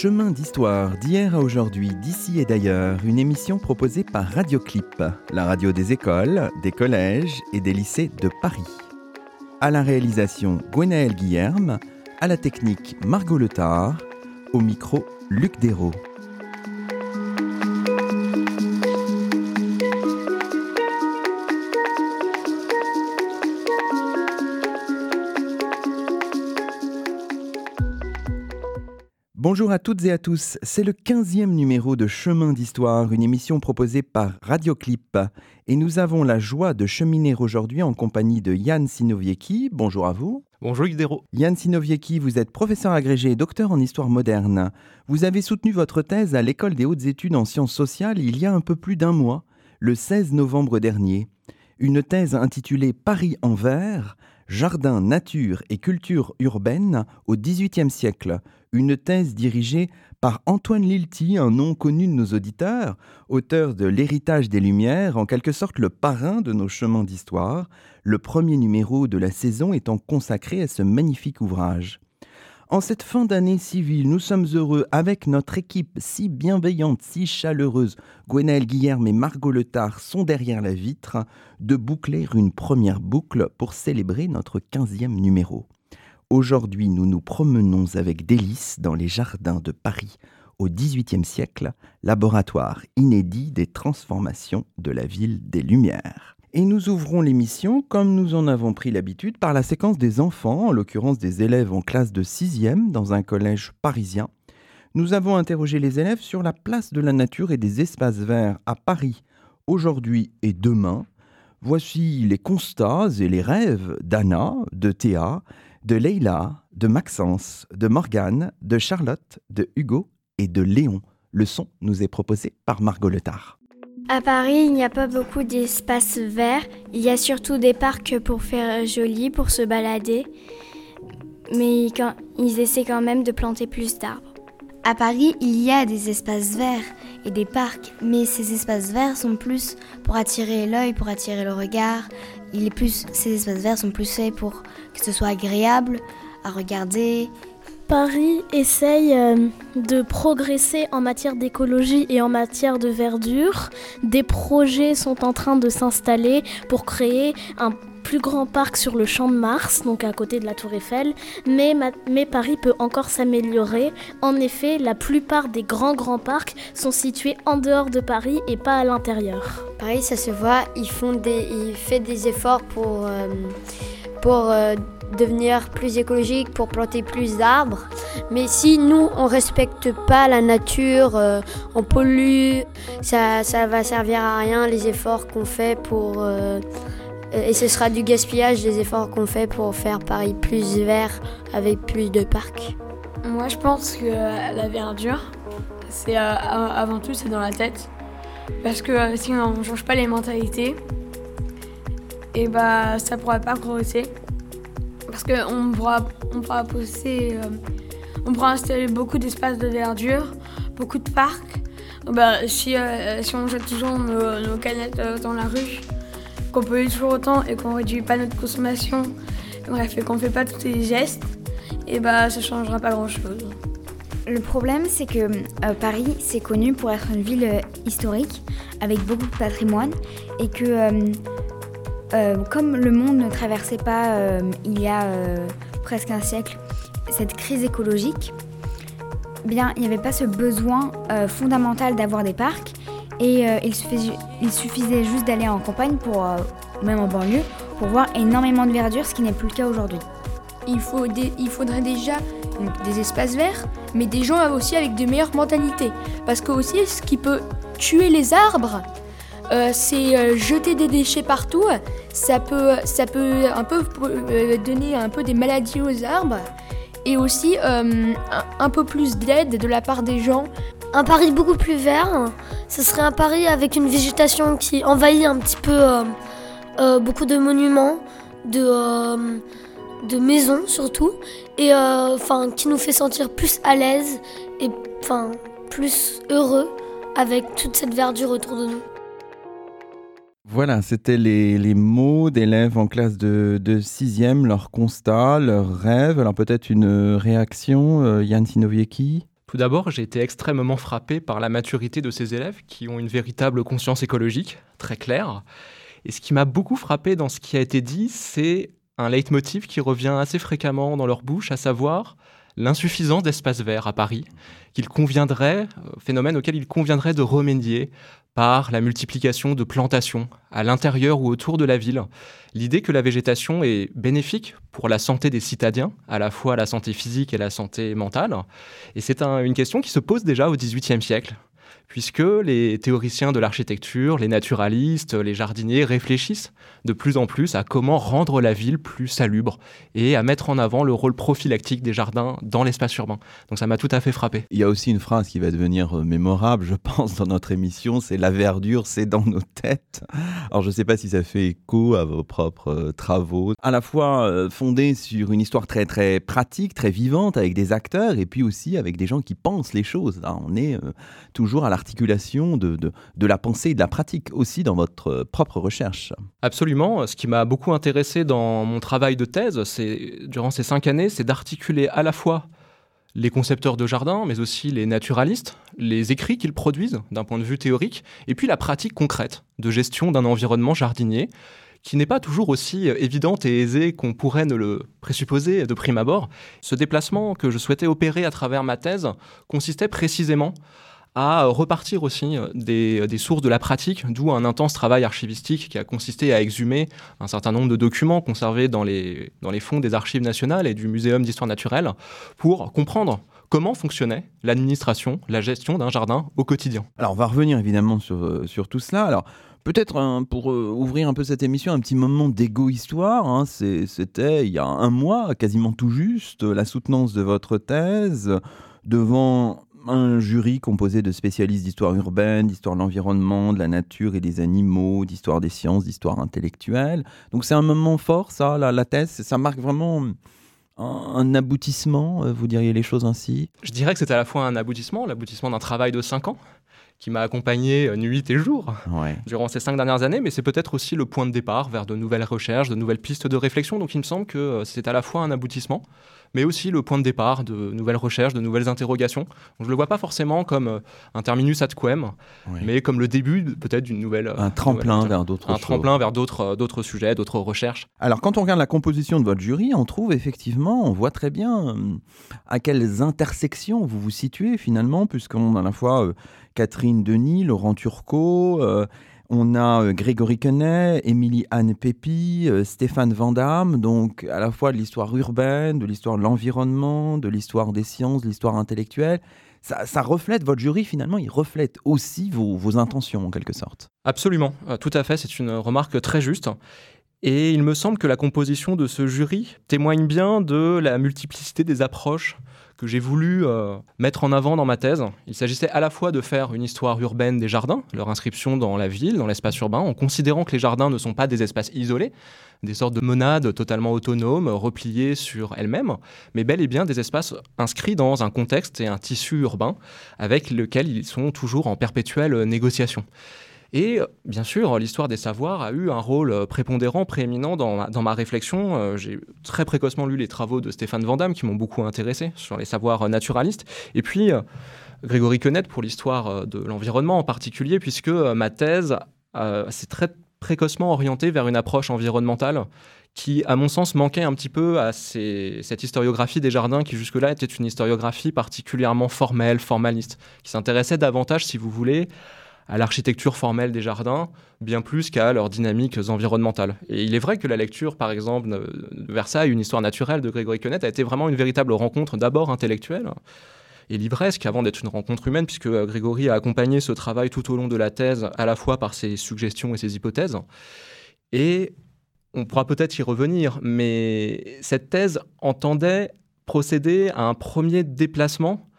Chemin d'histoire d'hier à aujourd'hui, d'ici et d'ailleurs, une émission proposée par Radioclip, la radio des écoles, des collèges et des lycées de Paris. À la réalisation, Gwenaël Guillerme, à la technique, Margot Letard, au micro, Luc Dérault. Bonjour à toutes et à tous, c'est le 15e numéro de Chemin d'Histoire, une émission proposée par Radioclip. Et nous avons la joie de cheminer aujourd'hui en compagnie de Yann Sinoviecki. Bonjour à vous. Bonjour Yudero. Yann Sinoviecki, vous êtes professeur agrégé et docteur en histoire moderne. Vous avez soutenu votre thèse à l'École des hautes études en sciences sociales il y a un peu plus d'un mois, le 16 novembre dernier. Une thèse intitulée Paris en vert, Jardin, nature et culture urbaine au XVIIIe siècle, une thèse dirigée par Antoine Lilti, un nom connu de nos auditeurs, auteur de L'héritage des Lumières, en quelque sorte le parrain de nos chemins d'histoire, le premier numéro de la saison étant consacré à ce magnifique ouvrage. En cette fin d'année civile, nous sommes heureux, avec notre équipe si bienveillante, si chaleureuse, Gwenaël Guillerme et Margot Letard sont derrière la vitre, de boucler une première boucle pour célébrer notre 15e numéro. Aujourd'hui, nous nous promenons avec délice dans les jardins de Paris au XVIIIe siècle, laboratoire inédit des transformations de la ville des Lumières. Et nous ouvrons l'émission, comme nous en avons pris l'habitude, par la séquence des enfants, en l'occurrence des élèves en classe de 6e dans un collège parisien. Nous avons interrogé les élèves sur la place de la nature et des espaces verts à Paris aujourd'hui et demain. Voici les constats et les rêves d'Anna, de Théa, de Leila, de Maxence, de Morgane, de Charlotte, de Hugo et de Léon. Le son nous est proposé par Margot Letard. À Paris, il n'y a pas beaucoup d'espaces verts. Il y a surtout des parcs pour faire joli, pour se balader. Mais ils essaient quand même de planter plus d'arbres. À Paris, il y a des espaces verts et des parcs, mais ces espaces verts sont plus pour attirer l'œil, pour attirer le regard. Il est plus, ces espaces verts sont plus faits pour que ce soit agréable à regarder. Paris essaye euh, de progresser en matière d'écologie et en matière de verdure. Des projets sont en train de s'installer pour créer un plus grand parc sur le champ de Mars, donc à côté de la Tour Eiffel, mais, Paris peut encore s'améliorer. En effet, la plupart des grands grands parcs sont situés en dehors de Paris et pas à l'intérieur. Paris, ça se voit, ils font des, ils fait des efforts pour, euh, pour euh, devenir plus écologique, pour planter plus d'arbres. Mais si nous, on respecte pas la nature, euh, on pollue, ça, ça va servir à rien les efforts qu'on fait pour euh, et ce sera du gaspillage des efforts qu'on fait pour faire Paris plus vert avec plus de parcs. Moi je pense que euh, la verdure, c'est avant tout c'est dans la tête. Parce que si on ne change pas les mentalités, et bah ça pourra pas progresser. Parce qu'on pourra, on pourra pousser, on pourra installer beaucoup d'espaces de verdure, beaucoup de parcs. Bah, si, si on jette toujours nos canettes dans la rue, qu'on pollue toujours autant et qu'on réduit pas notre consommation, bref, et qu'on fait pas tous ces gestes, et bah ça changera pas grand chose. Le problème, c'est que euh, Paris, c'est connu pour être une ville euh, historique avec beaucoup de patrimoine et que euh, comme le monde ne traversait pas il y a presque un siècle cette crise écologique, eh bien il n'y avait pas ce besoin fondamental d'avoir des parcs et euh, il, suffisait, juste d'aller en campagne, pour, euh, même en banlieue, pour voir énormément de verdure, ce qui n'est plus le cas aujourd'hui. Il, faut il faudrait déjà des espaces verts, mais des gens aussi avec de meilleures mentalités. Parce que aussi, ce qui peut tuer les arbres, euh, c'est jeter des déchets partout. Ça peut, un peu donner un peu des maladies aux arbres. Et aussi un peu plus d'aide de la part des gens un Paris beaucoup plus vert, ce serait un Paris avec une végétation qui envahit un petit peu euh, euh, beaucoup de monuments, de, euh, maisons surtout, et enfin qui nous fait sentir plus à l'aise et plus heureux avec toute cette verdure autour de nous. Voilà, c'était les, mots d'élèves en classe de, 6e, leurs constats, leurs rêves. Alors peut-être une réaction, Yann Sinoviecki Tout d'abord, j'ai été extrêmement frappé par la maturité de ces élèves qui ont une véritable conscience écologique, très claire. Et ce qui m'a beaucoup frappé dans ce qui a été dit, c'est un leitmotiv qui revient assez fréquemment dans leur bouche, à savoir l'insuffisance d'espaces verts à Paris, qu'il conviendrait, euh, phénomène auquel il conviendrait de remédier par la multiplication de plantations à l'intérieur ou autour de la ville. L'idée que la végétation est bénéfique pour la santé des citadins, à la fois la santé physique et la santé mentale. Et c'est une question qui se pose déjà au XVIIIe siècle puisque les théoriciens de l'architecture, les naturalistes, les jardiniers réfléchissent de plus en plus à comment rendre la ville plus salubre et à mettre en avant le rôle prophylactique des jardins dans l'espace urbain. Donc ça m'a tout à fait frappé. Il y a aussi une phrase qui va devenir euh, mémorable, je pense, dans notre émission, c'est la verdure, c'est dans nos têtes. Alors je ne sais pas si ça fait écho à vos propres euh, travaux, à la fois euh, fondés sur une histoire très très pratique, très vivante, avec des acteurs, et puis aussi avec des gens qui pensent les choses. on est toujours à la articulation de, de, la pensée et de la pratique aussi dans votre propre recherche. Absolument. Ce qui m'a beaucoup intéressé dans mon travail de thèse, c'est durant ces cinq années, c'est d'articuler à la fois les concepteurs de jardins, mais aussi les naturalistes, les écrits qu'ils produisent d'un point de vue théorique, et puis la pratique concrète de gestion d'un environnement jardinier qui n'est pas toujours aussi évidente et aisée qu'on pourrait ne le présupposer de prime abord. Ce déplacement que je souhaitais opérer à travers ma thèse consistait précisément à repartir aussi euh, des, des, sources de la pratique, d'où un intense travail archivistique qui a consisté à exhumer un certain nombre de documents conservés dans les, dans les fonds des archives nationales et du Muséum d'histoire naturelle pour comprendre comment fonctionnait l'administration, la gestion d'un jardin au quotidien. Alors on va revenir évidemment sur, euh, sur tout cela. Alors Peut-être hein, pour euh, ouvrir un peu cette émission, un petit moment d'égo-histoire. Hein. C'était il y a un mois, quasiment tout juste, la soutenance de votre thèse devant un jury composé de spécialistes d'histoire urbaine, d'histoire de l'environnement, de la nature et des animaux, d'histoire des sciences, d'histoire intellectuelle. Donc c'est un moment fort, ça, la, la thèse, ça marque vraiment un, aboutissement, euh, vous diriez les choses ainsi? Je dirais que c'est à la fois un aboutissement, l'aboutissement d'un travail de cinq ans, qui m'a accompagné euh, nuit et jour durant ces cinq dernières années, mais c'est peut-être aussi le point de départ vers de nouvelles recherches, de nouvelles pistes de réflexion. Donc il me semble que euh, c'est à la fois un aboutissement, mais aussi le point de départ de nouvelles recherches, de nouvelles interrogations. je ne le vois pas forcément comme euh, un terminus ad quem, mais comme le début peut-être d'une nouvelle... Un tremplin vers d'autres Un tremplin vers d'autres, d'autres sujets, d'autres recherches. Alors quand on regarde la composition de votre jury, on trouve effectivement, on voit très bien à quelles intersections vous vous situez finalement, puisqu'on a à la fois... Catherine Denis, Laurent Turcot, euh, on a euh, Grégory Quenet, Émilie Anne Pépi, euh, Stéphane Vandamme, donc à la fois de l'histoire urbaine, de l'histoire de l'environnement, de l'histoire des sciences, de l'histoire intellectuelle. Ça, reflète, votre jury finalement, il reflète aussi vos, vos intentions en quelque sorte. Absolument, tout à fait, c'est une remarque très juste. Et il me semble que la composition de ce jury témoigne bien de la multiplicité des approches que j'ai voulu euh, mettre en avant dans ma thèse. Il s'agissait à la fois de faire une histoire urbaine des jardins, leur inscription dans la ville, dans l'espace urbain, en considérant que les jardins ne sont pas des espaces isolés, des sortes de monades totalement autonomes, repliées sur elles-mêmes, mais bel et bien des espaces inscrits dans un contexte et un tissu urbain avec lequel ils sont toujours en perpétuelle négociation. Et bien sûr, l'histoire des savoirs a eu un rôle euh, prépondérant, prééminent dans ma, réflexion. Euh, j'ai très précocement lu les travaux de Stéphane Vandamme qui m'ont beaucoup intéressé sur les savoirs euh, naturalistes. Et puis, Grégory Quenette pour l'histoire de l'environnement en particulier, puisque ma thèse s'est très précocement orientée vers une approche environnementale qui, à mon sens, manquait un petit peu à cette historiographie des jardins qui jusque-là était une historiographie particulièrement formelle, formaliste, qui s'intéressait davantage, si vous voulez, à l'architecture formelle des jardins, bien plus qu'à leurs dynamiques environnementales. Et il est vrai que la lecture, par exemple, de Versailles, une histoire naturelle de Grégory Quenet, a été vraiment une véritable rencontre d'abord intellectuelle et livresque avant d'être une rencontre humaine, puisque Grégory a accompagné ce travail tout au long de la thèse, à la fois par ses suggestions et ses hypothèses. Et on pourra peut-être y revenir, mais cette thèse entendait procéder à un premier déplacement,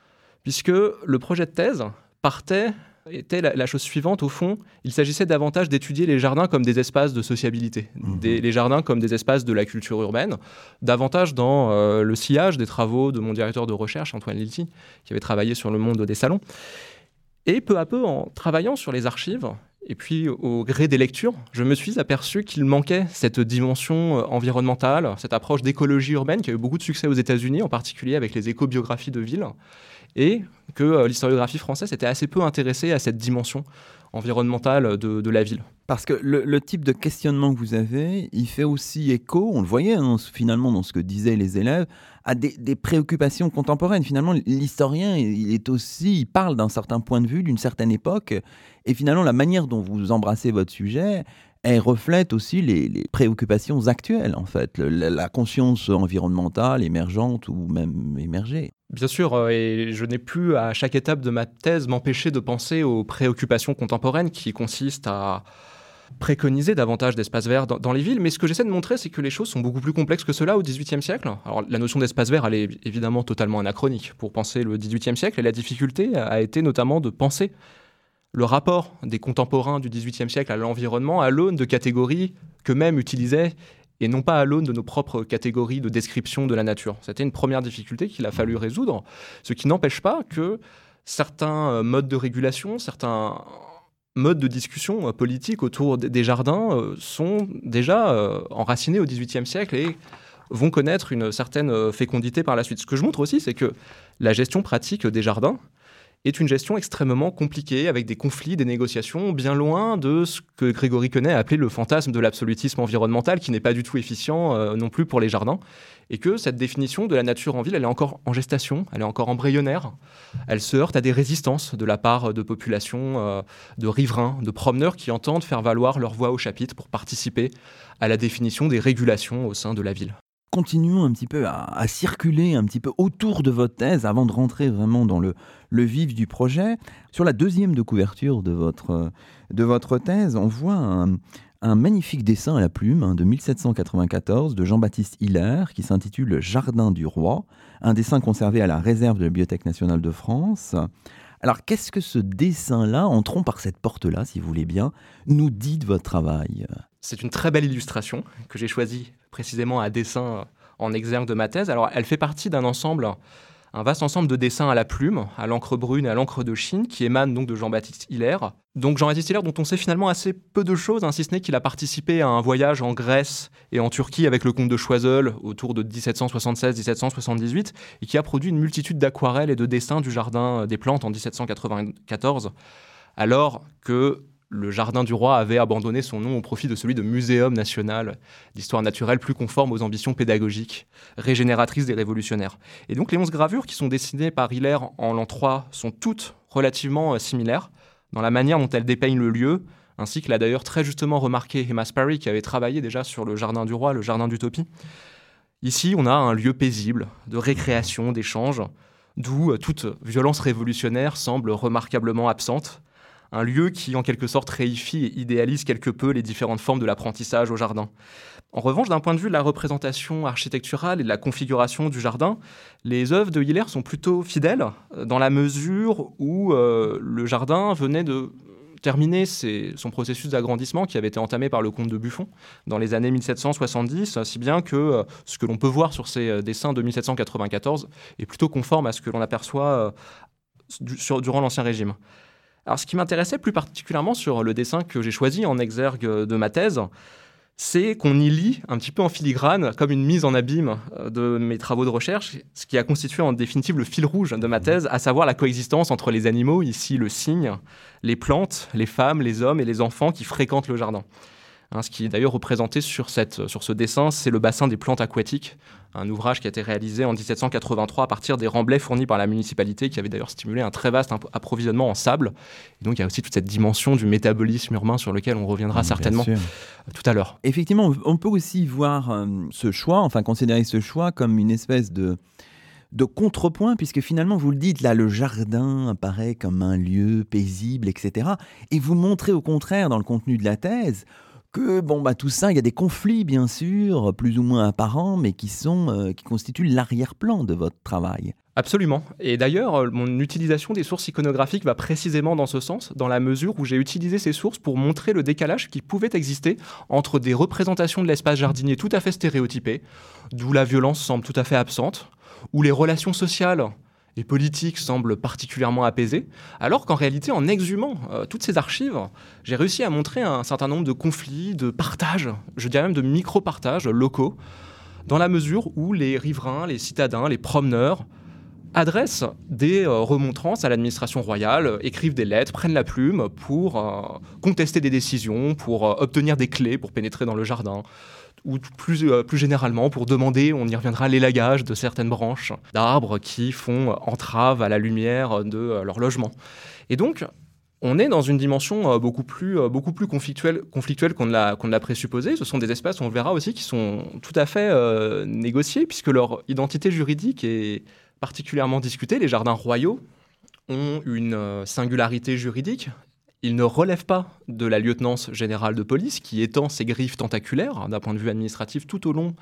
puisque le projet de thèse partait était la, chose suivante. Au fond, il s'agissait davantage d'étudier les jardins comme des espaces de sociabilité, mhm. les jardins comme des espaces de la culture urbaine, davantage dans euh, le sillage des travaux de mon directeur de recherche, Antoine Lilti, qui avait travaillé sur le monde des salons. Et peu à peu, en travaillant sur les archives, Et puis, au gré des lectures, je me suis aperçu qu'il manquait cette dimension euh, environnementale, cette approche d'écologie urbaine qui a eu beaucoup de succès aux États-Unis, en particulier avec les éco-biographies de ville, et que euh, l'historiographie française était assez peu intéressée à cette dimension environnementale de, la ville. Parce que le, type de questionnement que vous avez, il fait aussi écho, on le voyait hein, finalement dans ce que disaient les élèves, à des, préoccupations contemporaines. Finalement, l'historien, il est aussi, il parle d'un certain point de vue, d'une certaine époque, et finalement, la manière dont vous embrassez votre sujet, elle reflète aussi les, préoccupations actuelles, en fait, la, conscience environnementale émergente ou même émergée. Bien sûr, euh, et je n'ai plus à chaque étape de ma thèse m'empêcher de penser aux préoccupations contemporaines qui consistent à préconiser davantage d'espaces verts dans, les villes, mais ce que j'essaie de montrer, c'est que les choses sont beaucoup plus complexes que cela au XVIIIe siècle. Alors la notion d'espace vert, elle est évidemment totalement anachronique pour penser le XVIIIe siècle, et la difficulté a été notamment de penser le rapport des contemporains du XVIIIe siècle à l'environnement à l'aune de catégories qu'eux-mêmes utilisaient et non pas à l'aune de nos propres catégories de description de la nature. C'était une première difficulté qu'il a fallu résoudre, ce qui n'empêche pas que certains euh, modes de régulation, certains modes de discussion euh, politique autour des jardins euh, sont déjà enracinés au XVIIIe siècle et vont connaître une certaine fécondité par la suite. Ce que je montre aussi, c'est que la gestion pratique des jardins, est une gestion extrêmement compliquée, avec des conflits, des négociations, bien loin de ce que Grégory Quenet a appelé le fantasme de l'absolutisme environnemental, qui n'est pas du tout efficient euh, non plus pour les jardins, et que cette définition de la nature en ville, elle est encore en gestation, elle est encore embryonnaire, elle se heurte à des résistances de la part de populations, euh, de riverains, de promeneurs qui entendent faire valoir leur voix au chapitre pour participer à la définition des régulations au sein de la ville. Continuons un petit peu à, circuler un petit peu autour de votre thèse avant de rentrer vraiment dans le, le vif du projet. Sur la deuxième de couverture de votre, de votre thèse, on voit un, magnifique dessin à la plume hein, de 1794 de Jean-Baptiste Hiller qui s'intitule Jardin du roi, un dessin conservé à la réserve de la Bibliothèque nationale de France. Alors qu'est-ce que ce dessin-là, entrons par cette porte-là si vous voulez bien, nous dit de votre travail? C'est une très belle illustration que j'ai choisie précisément à dessin en exergue de ma thèse. Alors, elle fait partie d'un ensemble, un vaste ensemble de dessins à la plume, à l'encre brune et à l'encre de Chine, qui émanent donc de Jean-Baptiste Hiller. Donc Jean-Baptiste Hiller, dont on sait finalement assez peu de choses, hein, si ce n'est qu'il a participé à un voyage en Grèce et en Turquie avec le comte de Choiseul autour de 1776-1778, et qui a produit une multitude d'aquarelles et de dessins du jardin des plantes en 1794, alors que le Jardin du Roi avait abandonné son nom au profit de celui de Muséum national d'histoire naturelle plus conforme aux ambitions pédagogiques, régénératrices des révolutionnaires. Et donc les onze gravures qui sont dessinées par Hiller en l'an 3 sont toutes relativement euh, similaires dans la manière dont elles dépeignent le lieu, ainsi que l'a d'ailleurs très justement remarqué Emma Sparry qui avait travaillé déjà sur le Jardin du Roi, le Jardin d'Utopie. Ici, on a un lieu paisible, de récréation, d'échange, d'où euh, toute violence révolutionnaire semble remarquablement absente un lieu qui en quelque sorte réifie et idéalise quelque peu les différentes formes de l'apprentissage au jardin. En revanche, d'un point de vue de la représentation architecturale et de la configuration du jardin, les œuvres de Hiller sont plutôt fidèles, euh, dans la mesure où euh, le jardin venait de terminer son processus d'agrandissement qui avait été entamé par le comte de Buffon dans les années 1770, si bien que euh, ce que l'on peut voir sur ces dessins de 1794 est plutôt conforme à ce que l'on aperçoit durant l'Ancien Régime. Alors, ce qui m'intéressait plus particulièrement sur le dessin que j'ai choisi en exergue de ma thèse, c'est qu'on y lit un petit peu en filigrane, comme une mise en abîme euh, de mes travaux de recherche, ce qui a constitué en définitive le fil rouge de ma thèse, à savoir la coexistence entre les animaux, ici le cygne, les plantes, les femmes, les hommes et les enfants qui fréquentent le jardin. Hein, ce qui est d'ailleurs représenté sur, cette, sur ce dessin, c'est le bassin des plantes aquatiques, un ouvrage qui a été réalisé en 1783 à partir des remblais fournis par la municipalité, qui avait d'ailleurs stimulé un très vaste approvisionnement en sable. Et donc il y a aussi toute cette dimension du métabolisme urbain sur lequel on reviendra certainement euh, tout à l'heure. Effectivement, on peut aussi voir euh, ce choix, enfin considérer ce choix comme une espèce de de contrepoint, puisque finalement, vous le dites, là, le jardin apparaît comme un lieu paisible, etc. Et vous montrez au contraire, dans le contenu de la thèse, que bon bah tout ça, il y a des conflits bien sûr, plus ou moins apparents, mais qui euh, qui constituent l'arrière-plan de votre travail. Absolument. Et d'ailleurs, euh, mon utilisation des sources iconographiques va précisément dans ce sens, dans la mesure où j'ai utilisé ces sources pour montrer le décalage qui pouvait exister entre des représentations de l'espace jardinier tout à fait stéréotypées, d'où la violence semble tout à fait absente, où les relations sociales et politique semble particulièrement apaisé, alors qu'en réalité, en exhumant euh, toutes ces archives, j'ai réussi à montrer un certain nombre de conflits, de partages, je dirais même de micro-partages locaux, dans la mesure où les riverains, les citadins, les promeneurs adressent des euh, remontrances à l'administration royale, écrivent des lettres, prennent la plume pour euh, contester des décisions, pour obtenir des clés pour pénétrer dans le jardin, ou plus, euh, plus généralement pour demander, on y reviendra, l'élagage de certaines branches d'arbres qui font entrave à la lumière de euh, leur logement. Et donc, on est dans une dimension euh, beaucoup plus, beaucoup plus conflictuelle, conflictuelle qu'on qu'on l'a présupposé. Ce sont des espaces, on verra aussi, qui sont tout à fait négociés, puisque leur identité juridique est particulièrement discutée. Les jardins royaux ont une singularité juridique il ne relève pas de la lieutenance générale de police qui étend ses griffes tentaculaires hein, d'un point de vue administratif tout au long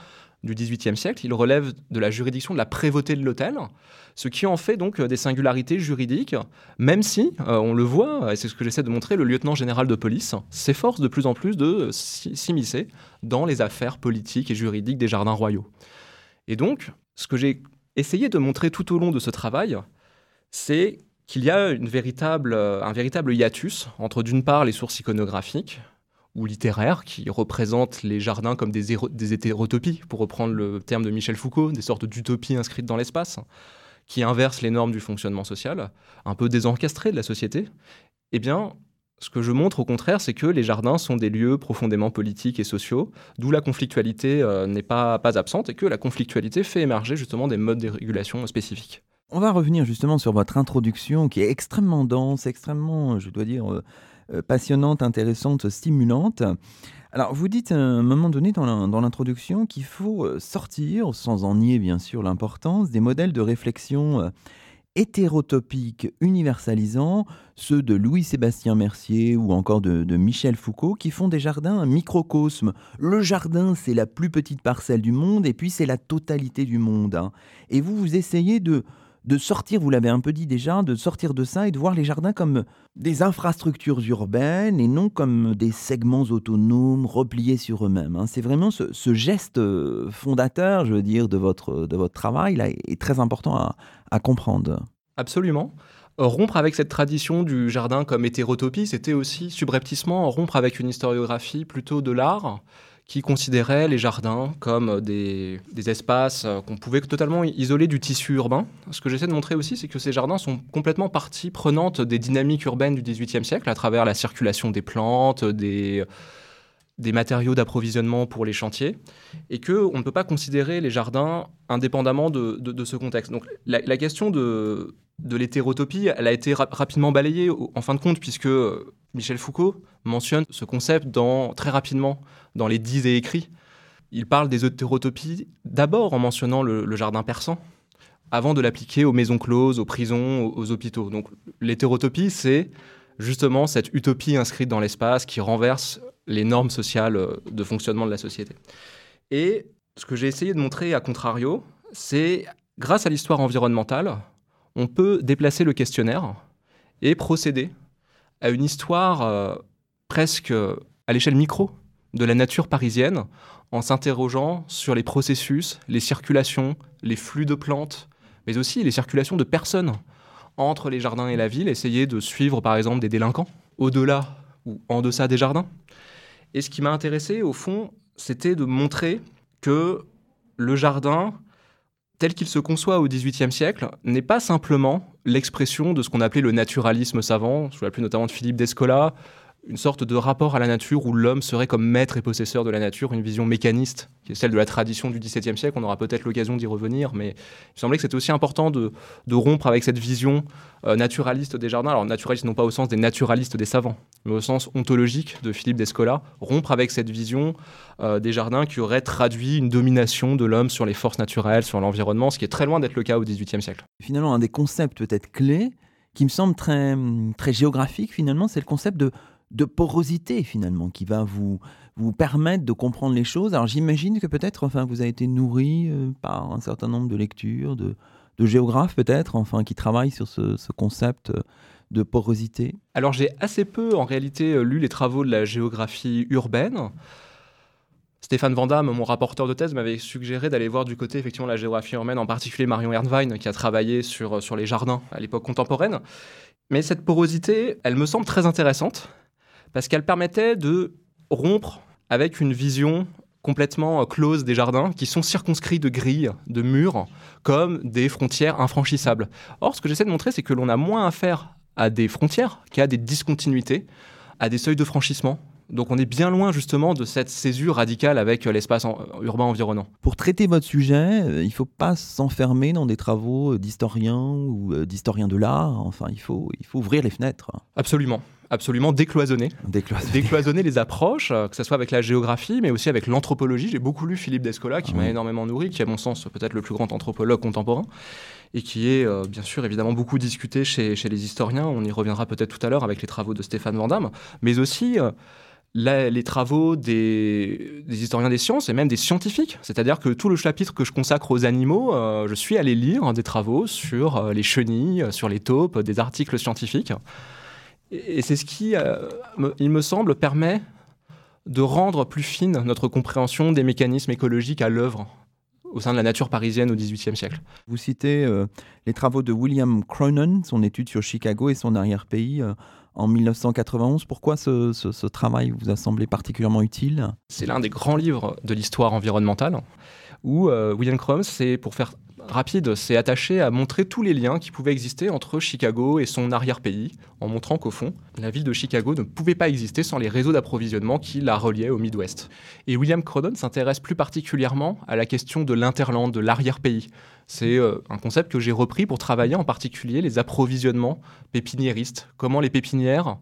du XVIIIe siècle. Il relève de la juridiction de la prévôté de l'hôtel, ce qui en fait donc des singularités juridiques, même si, euh, on le voit, et c'est ce que j'essaie de montrer, le lieutenant général de police s'efforce de plus en plus de s'immiscer dans les affaires politiques et juridiques des jardins royaux. Et donc, ce que j'ai essayé de montrer tout au long de ce travail, c'est qu'il y a euh, un véritable hiatus entre d'une part les sources iconographiques ou littéraires qui représentent les jardins comme des, hétérotopies, pour reprendre le terme de Michel Foucault, des sortes d'utopies inscrites dans l'espace, qui inversent les normes du fonctionnement social, un peu désorchestrées de la société. Eh bien, ce que je montre au contraire, c'est que les jardins sont des lieux profondément politiques et sociaux, d'où la conflictualité euh, n'est pas absente et que la conflictualité fait émerger justement des modes de régulation spécifiques. On va revenir justement sur votre introduction qui est extrêmement dense, extrêmement, je dois dire, euh, euh, passionnante, intéressante, stimulante. Alors, vous dites à un moment donné dans l'introduction qu'il faut euh, sortir, sans en nier bien sûr l'importance, des modèles de réflexion hétérotopiques universalisants, ceux de Louis-Sébastien Mercier ou encore de, de, Michel Foucault, qui font des jardins un microcosme. Le jardin, c'est la plus petite parcelle du monde, et puis c'est la totalité du monde. Hein. Et vous, vous essayez de, de sortir, vous l'avez un peu dit déjà, de sortir de ça et de voir les jardins comme des infrastructures urbaines et non comme des segments autonomes repliés sur eux-mêmes. Hein. C'est vraiment ce, geste euh, fondateur, je veux dire, de votre, de votre travail là, est très important à, à comprendre. Absolument. Rompre avec cette tradition du jardin comme hétérotopie, c'était aussi subrepticement rompre avec une historiographie plutôt de l'art qui considérait les jardins comme des, espaces euh, qu'on pouvait totalement isoler du tissu urbain. Ce que j'essaie de montrer aussi, c'est que ces jardins sont complètement partie prenante des dynamiques urbaines du XVIIIe siècle, à travers la circulation des plantes, des, des matériaux d'approvisionnement pour les chantiers, et qu'on ne peut pas considérer les jardins indépendamment de, ce contexte. Donc la, question de, de l'hétérotopie, elle a été rapidement balayée en fin de compte, puisque Michel Foucault mentionne ce concept dans, très rapidement dans les dix et écrits. Il parle des hétérotopies d'abord en mentionnant le, jardin persan, avant de l'appliquer aux maisons closes, aux prisons, aux, aux hôpitaux. Donc l'hétérotopie, c'est justement cette utopie inscrite dans l'espace qui renverse les normes sociales de fonctionnement de la société. Et ce que j'ai essayé de montrer à contrario, c'est grâce à l'histoire environnementale, on peut déplacer le questionnaire et procéder à une histoire euh, presque à l'échelle micro de la nature parisienne en s'interrogeant sur les processus, les circulations, les flux de plantes, mais aussi les circulations de personnes entre les jardins et la ville, essayer de suivre par exemple des délinquants au-delà ou en deçà des jardins. Et ce qui m'a intéressé au fond, c'était de montrer que le jardin tel qu'il se conçoit au XVIIIe siècle, n'est pas simplement l'expression de ce qu'on appelait le naturalisme savant, sous la pluie notamment de Philippe d'Escola, une sorte de rapport à la nature où l'homme serait comme maître et possesseur de la nature, une vision mécaniste, qui est celle de la tradition du XVIIe siècle. On aura peut-être l'occasion d'y revenir, mais il me semblait que c'était aussi important de, rompre avec cette vision euh, naturaliste des jardins. Alors, naturaliste non pas au sens des naturalistes des savants, mais au sens ontologique de Philippe d'Escola, rompre avec cette vision euh, des jardins qui aurait traduit une domination de l'homme sur les forces naturelles, sur l'environnement, ce qui est très loin d'être le cas au XVIIIe siècle. Finalement, un des concepts peut-être clés qui me semble très, très géographique, finalement, c'est le concept de de porosité finalement qui va vous, vous permettre de comprendre les choses. Alors j'imagine que peut-être enfin, vous avez été nourri euh, par un certain nombre de lectures, de, de géographes peut-être, enfin, qui travaillent sur ce, concept euh, de porosité. Alors j'ai assez peu en réalité euh, lu les travaux de la géographie urbaine. Stéphane Vandamme, mon rapporteur de thèse, m'avait suggéré d'aller voir du côté effectivement la géographie urbaine, en particulier Marion Ernwein, qui a travaillé sur, sur les jardins à l'époque contemporaine. Mais cette porosité, elle me semble très intéressante, parce qu'elle permettait de rompre avec une vision complètement close des jardins, qui sont circonscrits de grilles, de murs, comme des frontières infranchissables. Or, ce que j'essaie de montrer, c'est que l'on a moins affaire à des frontières qu'à des discontinuités, à des seuils de franchissement, donc on est bien loin justement de cette césure radicale avec euh, l'espace urbain environnant. Pour traiter votre sujet, euh, il ne faut pas s'enfermer dans des travaux euh, d'historiens ou d'historiens de l'art. Enfin, il faut, il faut ouvrir les fenêtres. Absolument absolument décloisonner. Décloisonner. les approches, que ce soit avec la géographie, mais aussi avec l'anthropologie. J'ai beaucoup lu Philippe Descola, qui m'a énormément nourri, qui est à mon sens peut-être le plus grand anthropologue contemporain, et qui est bien sûr évidemment beaucoup discuté chez, chez, les historiens. On y reviendra peut-être tout à l'heure avec les travaux de Stéphane Vandamme, mais aussi les travaux des, historiens des sciences et même des scientifiques. C'est-à-dire que tout le chapitre que je consacre aux animaux, euh, je suis allé lire des travaux sur euh, les chenilles, sur les taupes, des articles scientifiques. Et, c'est ce qui, euh, il me semble, permet de rendre plus fine notre compréhension des mécanismes écologiques à l'œuvre au sein de la nature parisienne au XVIIIe siècle. Vous citez les travaux de William Cronon, son étude sur Chicago et son arrière-pays en 1991. Pourquoi ce, travail vous a semblé particulièrement utile? C'est l'un des grands livres de l'histoire environnementale où euh, William Crum, c'est pour faire rapide, s'est attaché à montrer tous les liens qui pouvaient exister entre Chicago et son arrière-pays, en montrant qu'au fond, la ville de Chicago ne pouvait pas exister sans les réseaux d'approvisionnement qui la reliaient au Midwest. Et William Crodon s'intéresse plus particulièrement à la question de l'interland, de l'arrière-pays, c'est euh, un concept que j'ai repris pour travailler en particulier les approvisionnements pépiniéristes. Comment les pépinières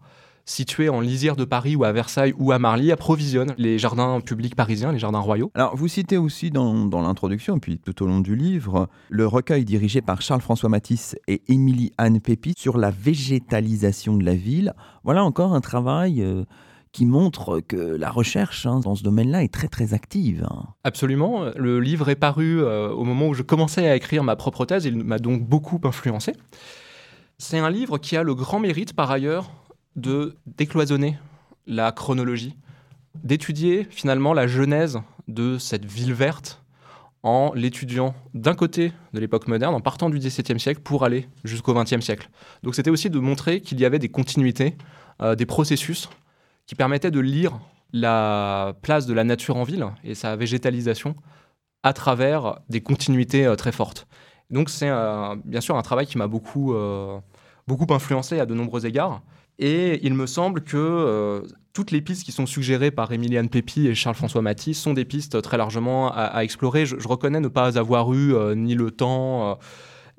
situées en lisière de Paris ou à Versailles ou à Marly approvisionnent les jardins publics parisiens, les jardins royaux. Alors vous citez aussi dans, dans l'introduction, puis tout au long du livre, le recueil dirigé par Charles-François Matisse et Émilie Anne Pépi sur la végétalisation de la ville. Voilà encore un travail... Euh, qui montre que la recherche hein, dans ce domaine-là est très très active. Absolument. Le livre est paru euh, au moment où je commençais à écrire ma propre thèse. Il m'a donc beaucoup influencé. C'est un livre qui a le grand mérite, par ailleurs, de décloisonner la chronologie, d'étudier finalement la genèse de cette ville verte en l'étudiant d'un côté de l'époque moderne, en partant du XVIIe siècle pour aller jusqu'au XXe siècle. Donc c'était aussi de montrer qu'il y avait des continuités, euh, des processus qui permettait de lire la place de la nature en ville et sa végétalisation à travers des continuités euh, très fortes. Donc c'est bien sûr un travail qui m'a beaucoup, euh, beaucoup influencé à de nombreux égards. Et il me semble que euh, toutes les pistes qui sont suggérées par Emiliane Pépi et Charles-François Matisse sont des pistes très largement à, explorer. Je, reconnais ne pas avoir eu ni le temps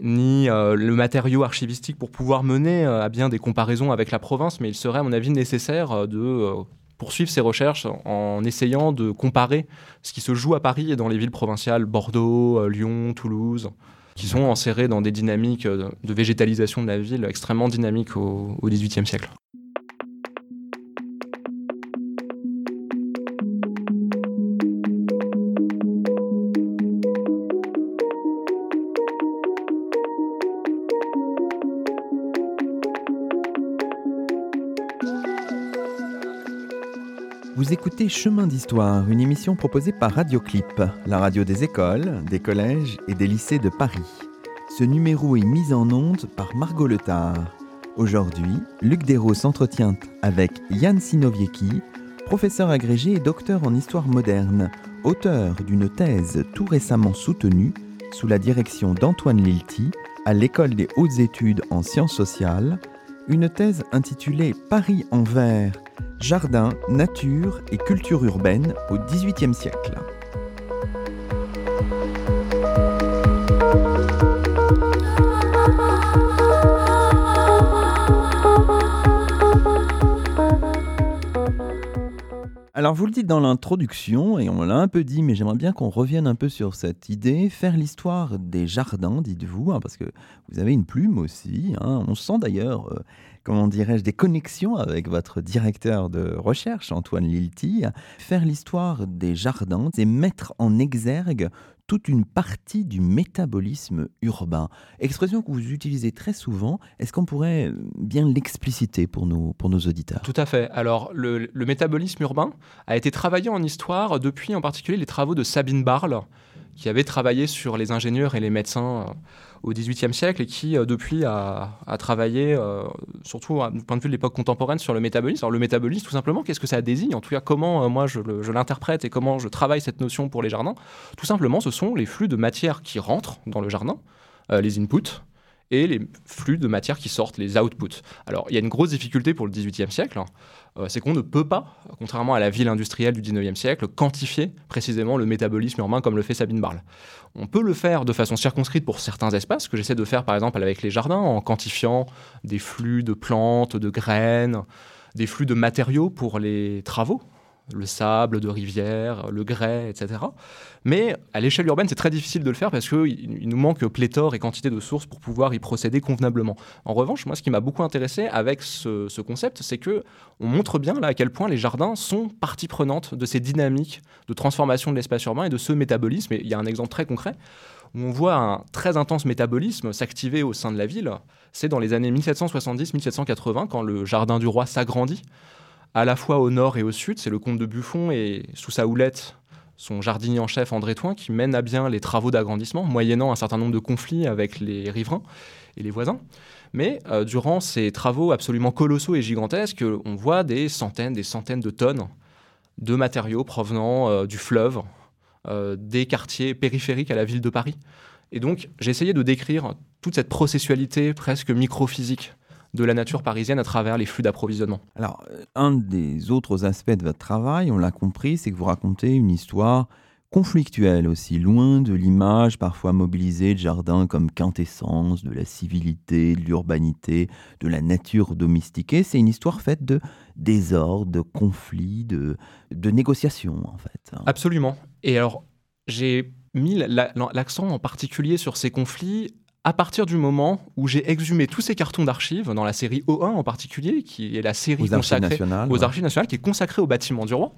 ni le matériau archivistique pour pouvoir mener à bien des comparaisons avec la province, mais il serait à mon avis nécessaire de poursuivre ces recherches en essayant de comparer ce qui se joue à Paris et dans les villes provinciales, Bordeaux, Lyon, Toulouse, qui sont enserrées dans des dynamiques de végétalisation de la ville extrêmement dynamiques au XVIIIe siècle. Écoutez Chemin d'Histoire, une émission proposée par Radioclip, la radio des écoles, des collèges et des lycées de Paris. Ce numéro est mis en onde par Margot Letard. Aujourd'hui, Luc Dérault s'entretient avec Yann Sinoviecki, professeur agrégé et docteur en histoire moderne, auteur d'une thèse tout récemment soutenue sous la direction d'Antoine Lilti à l'École des hautes études en sciences sociales, une thèse intitulée Paris en vert Jardin, nature et culture urbaine au XVIIIe siècle. Alors vous le dites dans l'introduction, et on l'a un peu dit, mais j'aimerais bien qu'on revienne un peu sur cette idée, faire l'histoire des jardins, dites-vous, hein, parce que vous avez une plume aussi. Hein. on sent d'ailleurs euh, comment dirais-je, des connexions avec votre directeur de recherche, Antoine Lilti. Faire l'histoire des jardins, c'est mettre en exergue toute une partie du métabolisme urbain. Expression que vous utilisez très souvent. Est-ce qu'on pourrait bien l'expliciter pour nos, pour nos auditeurs? Tout à fait. Alors, le, le, métabolisme urbain a été travaillé en histoire depuis en particulier les travaux de Sabine Barle, qui avait travaillé sur les ingénieurs et les médecins euh, au XVIIIe siècle et qui, euh, depuis, a, travaillé, euh, surtout du point de vue de l'époque contemporaine, sur le métabolisme. Alors, le métabolisme, tout simplement, qu'est-ce que ça désigne? En tout cas, comment moi je l'interprète et comment je travaille cette notion pour les jardins? Tout simplement, ce sont les flux de matière qui rentrent dans le jardin, les inputs, et les flux de matière qui sortent, les outputs. Alors, il y a une grosse difficulté pour le XVIIIe siècle, hein. euh, c'est qu'on ne peut pas, contrairement à la ville industrielle du XIXe siècle, quantifier précisément le métabolisme urbain comme le fait Sabine Barle. On peut le faire de façon circonscrite pour certains espaces, que j'essaie de faire par exemple avec les jardins, en quantifiant des flux de plantes, de graines, des flux de matériaux pour les travaux le sable de rivière, le grès, etc. Mais à l'échelle urbaine, c'est très difficile de le faire parce qu'il nous manque pléthore et quantité de sources pour pouvoir y procéder convenablement. En revanche, moi, ce qui m'a beaucoup intéressé avec ce, concept, c'est que on montre bien là à quel point les jardins sont partie prenante de ces dynamiques de transformation de l'espace urbain et de ce métabolisme. Et il y a un exemple très concret où on voit un très intense métabolisme s'activer au sein de la ville. C'est dans les années 1770-1780 quand le jardin du roi s'agrandit à la fois au nord et au sud. C'est le comte de Buffon et sous sa houlette, son jardinier en chef André Toin qui mène à bien les travaux d'agrandissement, moyennant un certain nombre de conflits avec les riverains et les voisins. Mais euh, durant ces travaux absolument colossaux et gigantesques, on voit des centaines, des centaines de tonnes de matériaux provenant euh, du fleuve, euh, des quartiers périphériques à la ville de Paris. Et donc, j'ai essayé de décrire toute cette processualité presque microphysique de la nature parisienne à travers les flux d'approvisionnement. Alors, euh, un des autres aspects de votre travail, on l'a compris, c'est que vous racontez une histoire conflictuelle aussi, loin de l'image parfois mobilisée de jardin comme quintessence de la civilité, de l'urbanité, de la nature domestiquée. C'est une histoire faite de désordre, de conflits, de, de négociations en fait. Absolument. Et alors, j'ai mis l'accent en particulier sur ces conflits à partir du moment où j'ai exhumé tous ces cartons d'archives, dans la série O1 en particulier, qui est la série aux consacrée aux archives nationales, qui est consacrée au bâtiment du roi.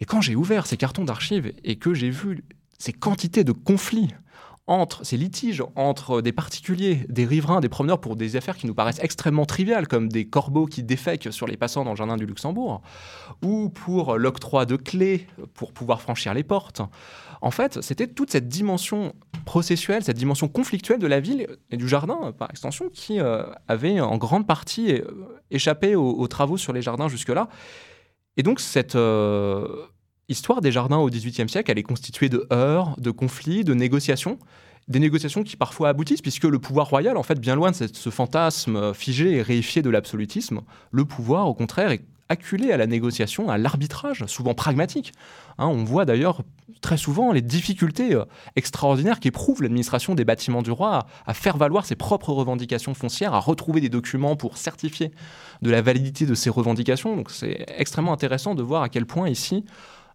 Et quand j'ai ouvert ces cartons d'archives et que j'ai vu ces quantités de conflits entre ces litiges entre des particuliers, des riverains, des promeneurs pour des affaires qui nous paraissent extrêmement triviales, comme des corbeaux qui défèquent sur les passants dans le jardin du Luxembourg, ou pour l'octroi de clés pour pouvoir franchir les portes. En fait, c'était toute cette dimension processuelle, cette dimension conflictuelle de la ville et du jardin, par extension, qui euh, avait en grande partie euh, échappé aux, travaux sur les jardins jusque-là. Et donc, cette, euh, L'histoire des jardins au XVIIIe siècle, elle est constituée de heurts, de conflits, de négociations. Des négociations qui parfois aboutissent, puisque le pouvoir royal, en fait, bien loin de ce fantasme figé et réifié de l'absolutisme, le pouvoir, au contraire, est acculé à la négociation, à l'arbitrage, souvent pragmatique. Hein, on voit d'ailleurs très souvent les difficultés euh, extraordinaires qu'éprouve l'administration des bâtiments du roi à, faire valoir ses propres revendications foncières, à retrouver des documents pour certifier de la validité de ces revendications. Donc c'est extrêmement intéressant de voir à quel point ici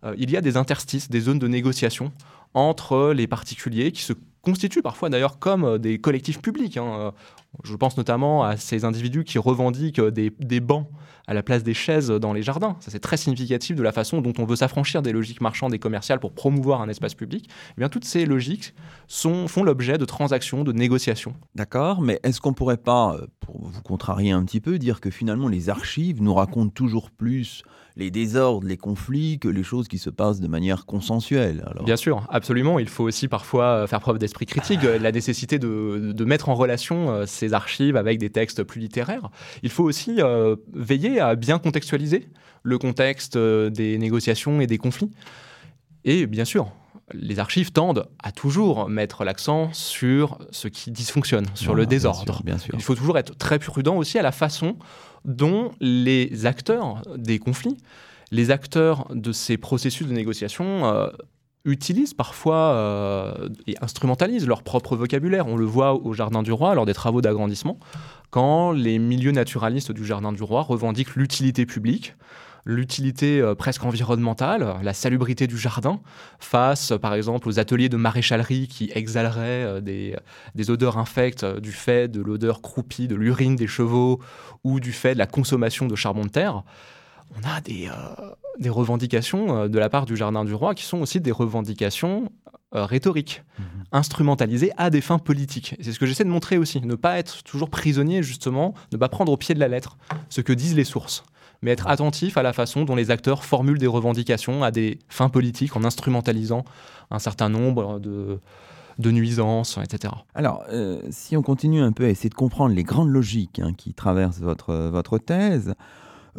euh, il y a des interstices, des zones de négociation entre les particuliers qui se constituent parfois d'ailleurs comme euh, des collectifs publics. Hein. Euh, je pense notamment à ces individus qui revendiquent des, bancs à la place des chaises dans les jardins. Ça, c'est très significatif de la façon dont on veut s'affranchir des logiques marchandes et commerciales pour promouvoir un espace public. Eh bien, toutes ces logiques sont, font l'objet de transactions, de négociations. D'accord, mais est-ce qu'on pourrait pas, pour vous contrarier un petit peu, dire que finalement les archives nous racontent toujours plus les désordres, les conflits, que les choses qui se passent de manière consensuelle. Bien sûr, absolument. Il faut aussi parfois euh, faire preuve d'esprit critique, euh, la nécessité de, mettre en relation euh, ces archives avec des textes plus littéraires. Il faut aussi veiller à bien contextualiser le contexte des négociations et des conflits. Et bien sûr, les archives tendent à toujours mettre l'accent sur ce qui dysfonctionne, sur le désordre. bien sûr. Il faut toujours être très prudent aussi à la façon dont les acteurs des conflits, les acteurs de ces processus de négociation euh, utilisent parfois euh, et instrumentalisent leur propre vocabulaire. On le voit au Jardin du Roi lors des travaux d'agrandissement, quand les milieux naturalistes du Jardin du Roi revendiquent l'utilité publique, l'utilité euh, presque environnementale, la salubrité du jardin, face par exemple aux ateliers de maréchalerie qui exhaleraient euh, des, odeurs infectes du fait de l'odeur croupie de l'urine des chevaux ou du fait de la consommation de charbon de terre. On a des, des revendications de la part du Jardin du Roi qui sont aussi des revendications euh, rhétorique, mmh. instrumentalisée à des fins politiques. C'est ce que j'essaie de montrer aussi, ne pas être toujours prisonnier justement, ne pas prendre au pied de la lettre ce que disent les sources, mais être attentif à la façon dont les acteurs formulent des revendications à des fins politiques en instrumentalisant un certain nombre de, de nuisances, etc. Alors, euh, si on continue un peu à essayer de comprendre les grandes logiques hein, qui traversent votre, votre thèse,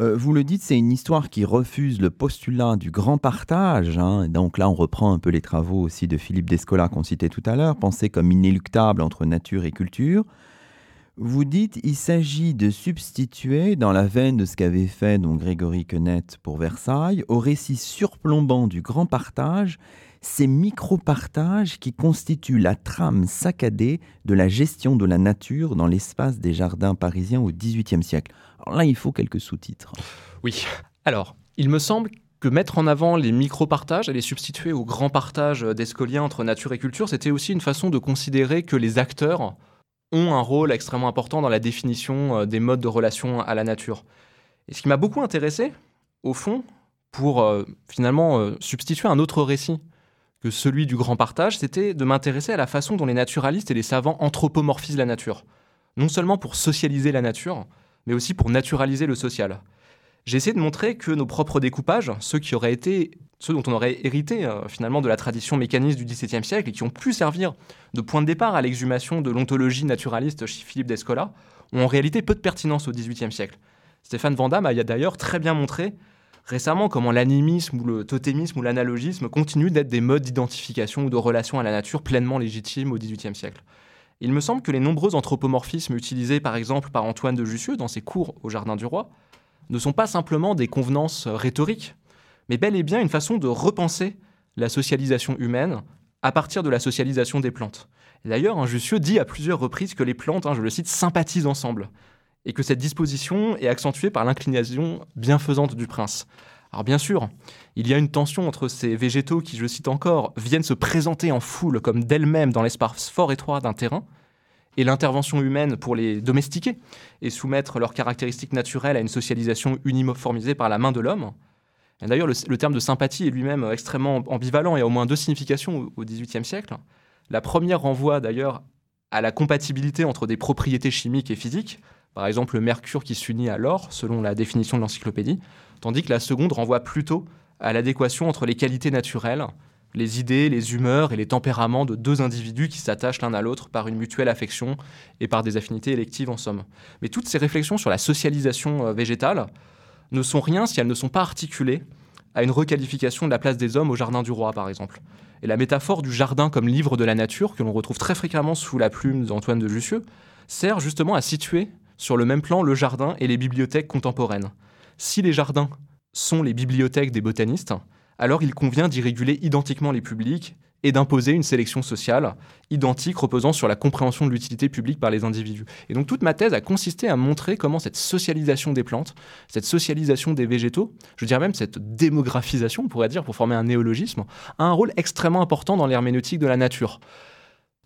euh, vous le dites, c'est une histoire qui refuse le postulat du grand partage. Hein. donc là, on reprend un peu les travaux aussi de Philippe Descola qu'on citait tout à l'heure, pensé comme inéluctable entre nature et culture. Vous dites, il s'agit de substituer, dans la veine de ce qu'avait fait donc Grégory Quenette pour Versailles, au récit surplombant du grand partage, ces micro-partages qui constituent la trame saccadée de la gestion de la nature dans l'espace des jardins parisiens au XVIIIe siècle. Alors là, il faut quelques sous-titres. Oui. Alors, il me semble que mettre en avant les micro-partages et les substituer au grand partage d'Escolien entre nature et culture, c'était aussi une façon de considérer que les acteurs ont un rôle extrêmement important dans la définition euh, des modes de relation à la nature. Et ce qui m'a beaucoup intéressé, au fond, pour euh, finalement euh, substituer un autre récit que celui du grand partage, c'était de m'intéresser à la façon dont les naturalistes et les savants anthropomorphisent la nature. Non seulement pour socialiser la nature, mais aussi pour naturaliser le social. J'ai essayé de montrer que nos propres découpages, ceux qui auraient été, ceux dont on aurait hérité euh, finalement de la tradition mécaniste du XVIIe siècle et qui ont pu servir de point de départ à l'exhumation de l'ontologie naturaliste chez Philippe d'Escola, ont en réalité peu de pertinence au XVIIIe siècle. Stéphane Van Damme a d'ailleurs très bien montré récemment comment l'animisme ou le totémisme ou l'analogisme continuent d'être des modes d'identification ou de relation à la nature pleinement légitimes au XVIIIe siècle. Il me semble que les nombreux anthropomorphismes utilisés par exemple par Antoine de Jussieu dans ses cours au Jardin du Roi ne sont pas simplement des convenances rhétoriques, mais bel et bien une façon de repenser la socialisation humaine à partir de la socialisation des plantes. D'ailleurs, Jussieu dit à plusieurs reprises que les plantes, hein, je le cite, sympathisent ensemble et que cette disposition est accentuée par l'inclination bienfaisante du prince. Alors bien sûr, il y a une tension entre ces végétaux qui, je cite encore, viennent se présenter en foule comme d'elles-mêmes dans l'espace fort étroit d'un terrain, et l'intervention humaine pour les domestiquer et soumettre leurs caractéristiques naturelles à une socialisation uniformisée par la main de l'homme. D'ailleurs, le, terme de sympathie est lui-même extrêmement ambivalent et a au moins deux significations au XVIIIe siècle. La première renvoie d'ailleurs à la compatibilité entre des propriétés chimiques et physiques, par exemple le mercure qui s'unit à l'or, selon la définition de l'encyclopédie, tandis que la seconde renvoie plutôt à l'adéquation entre les qualités naturelles, les idées, les humeurs et les tempéraments de deux individus qui s'attachent l'un à l'autre par une mutuelle affection et par des affinités électives en somme. Mais toutes ces réflexions sur la socialisation euh, végétale ne sont rien si elles ne sont pas articulées à une requalification de la place des hommes au Jardin du Roi, par exemple. Et la métaphore du jardin comme livre de la nature, que l'on retrouve très fréquemment sous la plume d'Antoine de Jussieu, sert justement à situer sur le même plan le jardin et les bibliothèques contemporaines. Si les jardins sont les bibliothèques des botanistes, alors il convient d'y réguler identiquement les publics et d'imposer une sélection sociale identique reposant sur la compréhension de l'utilité publique par les individus. Et donc toute ma thèse a consisté à montrer comment cette socialisation des plantes, cette socialisation des végétaux, je dirais même cette démographisation, on pourrait dire, pour former un néologisme, a un rôle extrêmement important dans l'herméneutique de la nature.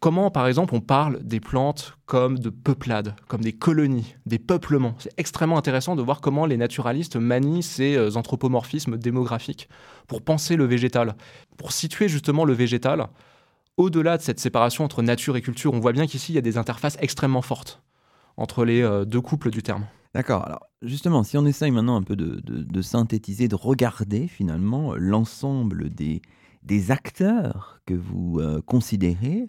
Comment, par exemple, on parle des plantes comme de peuplades, comme des colonies, des peuplements? C'est extrêmement intéressant de voir comment les naturalistes manient ces euh, anthropomorphismes démographiques pour penser le végétal, pour situer justement le végétal au-delà de cette séparation entre nature et culture. On voit bien qu'ici, il y a des interfaces extrêmement fortes entre les euh, deux couples du terme. D'accord. Alors, justement, si on essaye maintenant un peu de, synthétiser, de regarder finalement l'ensemble des, acteurs que vous euh, considérez,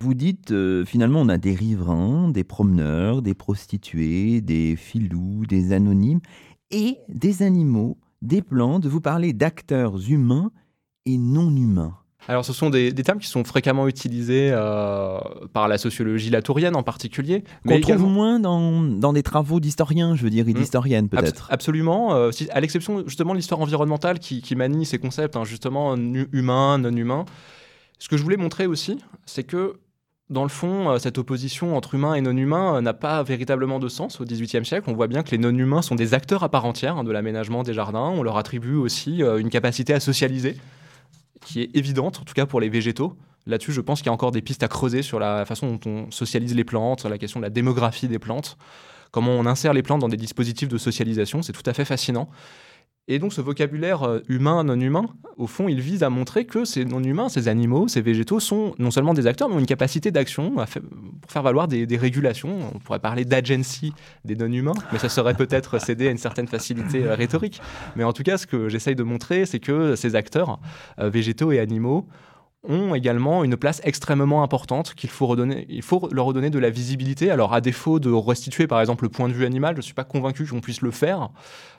vous dites, euh, finalement, on a des riverains, des promeneurs, des prostituées, des filous, des anonymes et des animaux, des plantes. Vous parlez d'acteurs humains et non humains. Alors, ce sont des, termes qui sont fréquemment utilisés euh, par la sociologie latourienne en particulier. Qu'on trouve moins dans, des travaux d'historiens, je veux dire, et mmh. d'historiennes peut-être. absolument, euh, à l'exception justement de l'histoire environnementale qui, manie ces concepts, hein, justement, humains, non humains. Ce que je voulais montrer aussi, c'est que dans le fond, euh, cette opposition entre humains et non-humains euh, n'a pas véritablement de sens au XVIIIe siècle. On voit bien que les non-humains sont des acteurs à part entière hein, de l'aménagement des jardins. On leur attribue aussi euh, une capacité à socialiser, qui est évidente, en tout cas pour les végétaux. Là-dessus, je pense qu'il y a encore des pistes à creuser sur la façon dont on socialise les plantes, la question de la démographie des plantes, comment on insère les plantes dans des dispositifs de socialisation. C'est tout à fait fascinant. Et donc ce vocabulaire euh, humain, non humain, au fond, il vise à montrer que ces non-humains, ces animaux, ces végétaux sont non seulement des acteurs, mais ont une capacité d'action pour faire valoir des, régulations. On pourrait parler d'agency des non-humains, mais ça serait peut-être céder à une certaine facilité euh, rhétorique. Mais en tout cas, ce que j'essaye de montrer, c'est que ces acteurs, euh, végétaux et animaux, ont également une place extrêmement importante qu'il faut leur redonner de la visibilité. Alors, à défaut de restituer, par exemple, le point de vue animal, je ne suis pas convaincu qu'on puisse le faire.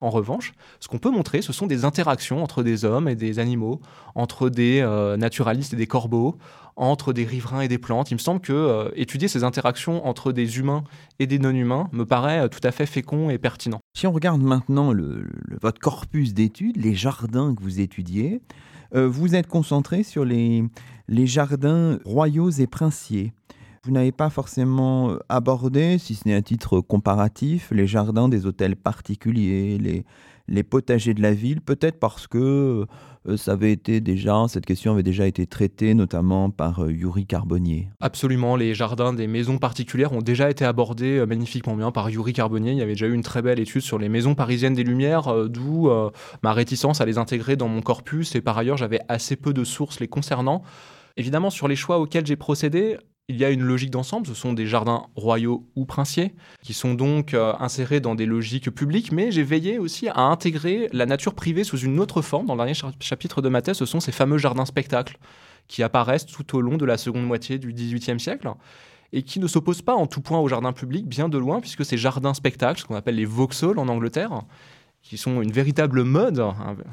En revanche, ce qu'on peut montrer, ce sont des interactions entre des hommes et des animaux, entre des euh, naturalistes et des corbeaux, entre des riverains et des plantes. Il me semble que euh, étudier ces interactions entre des humains et des non-humains me paraît euh, tout à fait fécond et pertinent. Si on regarde maintenant votre corpus d'études, les jardins que vous étudiez, vous êtes concentré sur les, les jardins royaux et princiers. Vous n'avez pas forcément euh, abordé, si ce n'est à titre comparatif, les jardins des hôtels particuliers, les, potagers de la ville, peut-être parce que euh, ça avait été déjà, cette question avait déjà été traitée notamment par euh, Yuri Carbonnier. Absolument, les jardins des maisons particulières ont déjà été abordés magnifiquement bien par Yuri Carbonnier. Il y avait déjà eu une très belle étude sur les maisons parisiennes des Lumières, d'où ma réticence à les intégrer dans mon corpus. Et par ailleurs, j'avais assez peu de sources les concernant. Évidemment, sur les choix auxquels j'ai procédé, il y a une logique d'ensemble, ce sont des jardins royaux ou princiers, qui sont donc euh, insérés dans des logiques publiques, mais j'ai veillé aussi à intégrer la nature privée sous une autre forme. Dans le dernier chapitre de ma thèse, ce sont ces fameux jardins spectacles qui apparaissent tout au long de la seconde moitié du XVIIIe siècle et qui ne s'opposent pas en tout point au jardin public, bien de loin, puisque ces jardins spectacles, ce qu'on appelle les Vauxhalls en Angleterre, qui sont une véritable mode,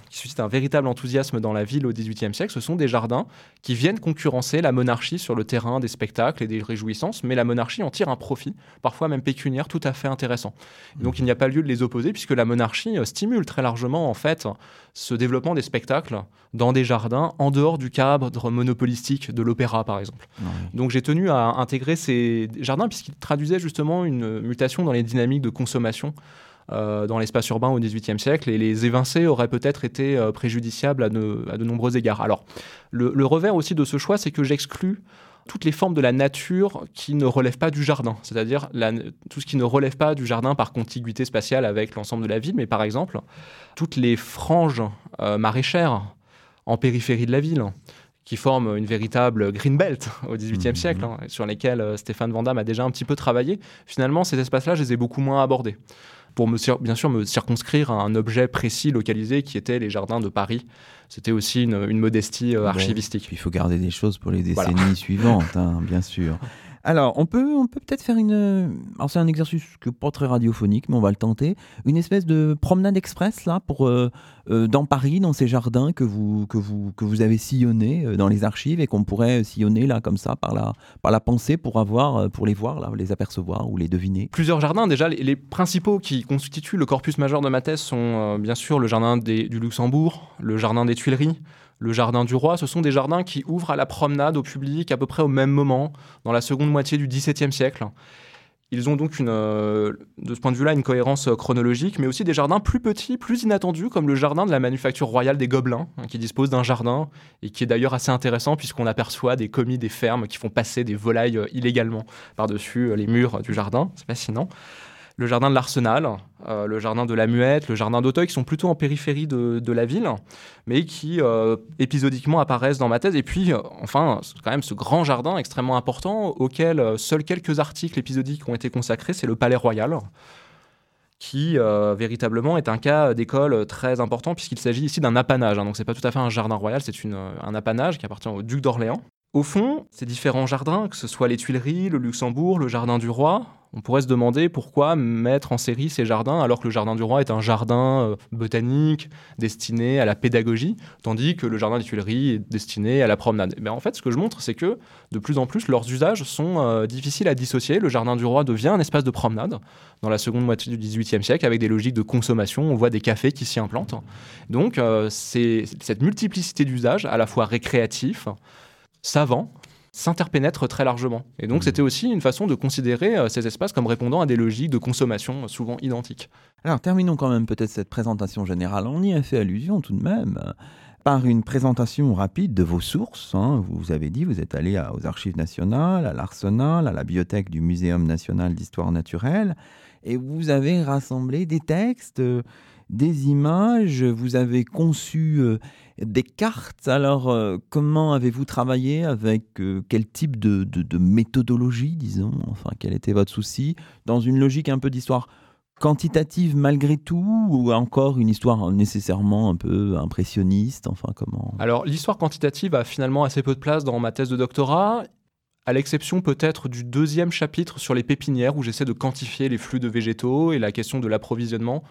qui suscitent un véritable enthousiasme dans la ville au XVIIIe siècle, ce sont des jardins qui viennent concurrencer la monarchie sur le terrain des spectacles et des réjouissances, mais la monarchie en tire un profit, parfois même pécuniaire, tout à fait intéressant. donc il n'y a pas lieu de les opposer, puisque la monarchie euh, stimule très largement en fait ce développement des spectacles dans des jardins en dehors du cadre monopolistique de l'opéra, par exemple. Donc j'ai tenu à intégrer ces jardins puisqu'ils traduisaient justement une mutation dans les dynamiques de consommation dans l'espace urbain au XVIIIe siècle, et les évincés auraient peut-être été euh, préjudiciables à de, nombreux égards. Alors, le, revers aussi de ce choix, c'est que j'exclus toutes les formes de la nature qui ne relèvent pas du jardin, c'est-à-dire tout ce qui ne relève pas du jardin par contiguïté spatiale avec l'ensemble de la ville, mais par exemple toutes les franges euh, maraîchères en périphérie de la ville, qui forment une véritable green belt au XVIIIe mmh, siècle. Hein, sur lesquelles Stéphane Van a déjà un petit peu travaillé. Finalement, ces espaces-là, je les ai beaucoup moins abordés pour me, bien sûr me circonscrire à un objet précis localisé qui était les jardins de Paris. C'était aussi une, modestie euh, archivistique. il faut garder des choses pour les décennies suivantes, hein, bien sûr. Alors, on peut on peut peut-être faire une. Alors, c'est un exercice que pas très radiophonique, mais on va le tenter. Une espèce de promenade express là pour euh, euh, dans Paris, dans ces jardins que vous que vous que vous avez sillonnés euh, dans les archives et qu'on pourrait sillonner là comme ça par la par la pensée pour avoir pour les voir là, les apercevoir ou les deviner. Plusieurs jardins déjà. Les, principaux qui constituent le corpus majeur de ma thèse sont bien sûr le jardin du Luxembourg, le jardin des Tuileries le jardin du roi, ce sont des jardins qui ouvrent à la promenade au public à peu près au même moment, dans la seconde moitié du XVIIe siècle. Ils ont donc euh, de ce point de vue-là une cohérence euh, chronologique, mais aussi des jardins plus petits, plus inattendus, comme le jardin de la manufacture royale des Gobelins, hein, qui dispose d'un jardin et qui est d'ailleurs assez intéressant puisqu'on aperçoit des commis des fermes qui font passer des volailles euh, illégalement par-dessus les murs du jardin. C'est fascinant le jardin de l'Arsenal, euh, le jardin de la Muette, le jardin d'Auteuil, qui sont plutôt en périphérie de, la ville, mais qui euh, épisodiquement apparaissent dans ma thèse. Et puis, euh, enfin, quand même ce grand jardin extrêmement important auquel seuls quelques articles épisodiques ont été consacrés, c'est le Palais Royal qui véritablement est un cas d'école très important puisqu'il s'agit ici d'un apanage. Hein. donc c'est pas tout à fait un jardin royal, c'est un apanage qui appartient au duc d'Orléans. Au fond, ces différents jardins, que ce soit les Tuileries, le Luxembourg, le jardin du roi, on pourrait se demander pourquoi mettre en série ces jardins alors que le jardin du roi est un jardin euh, botanique destiné à la pédagogie, tandis que le jardin des Tuileries est destiné à la promenade. Mais en fait, ce que je montre, c'est que de plus en plus, leurs usages sont euh, difficiles à dissocier. Le jardin du roi devient un espace de promenade dans la seconde moitié du XVIIIe siècle avec des logiques de consommation. On voit des cafés qui s'y implantent. Donc, euh, c'est cette multiplicité d'usages, à la fois récréatifs, savants, s'interpénètrent très largement. Et donc, mmh. c'était aussi une façon de considérer euh, ces espaces comme répondant à des logiques de consommation euh, souvent identiques. Alors, terminons quand même peut-être cette présentation générale. On y a fait allusion tout de même euh, par une présentation rapide de vos sources. Hein. Vous avez dit, vous êtes allé aux Archives nationales, à l'Arsenal, à la bibliothèque du Muséum national d'histoire naturelle, et vous avez rassemblé des textes des images, vous avez conçu des cartes. Alors, euh, comment avez-vous travaillé avec euh, quel type de, de, méthodologie, disons Enfin, quel était votre souci Dans une logique un peu d'histoire quantitative malgré tout ou encore une histoire nécessairement un peu impressionniste Enfin, comment? Alors, l'histoire quantitative a finalement assez peu de place dans ma thèse de doctorat à l'exception peut-être du deuxième chapitre sur les pépinières où j'essaie de quantifier les flux de végétaux et la question de l'approvisionnement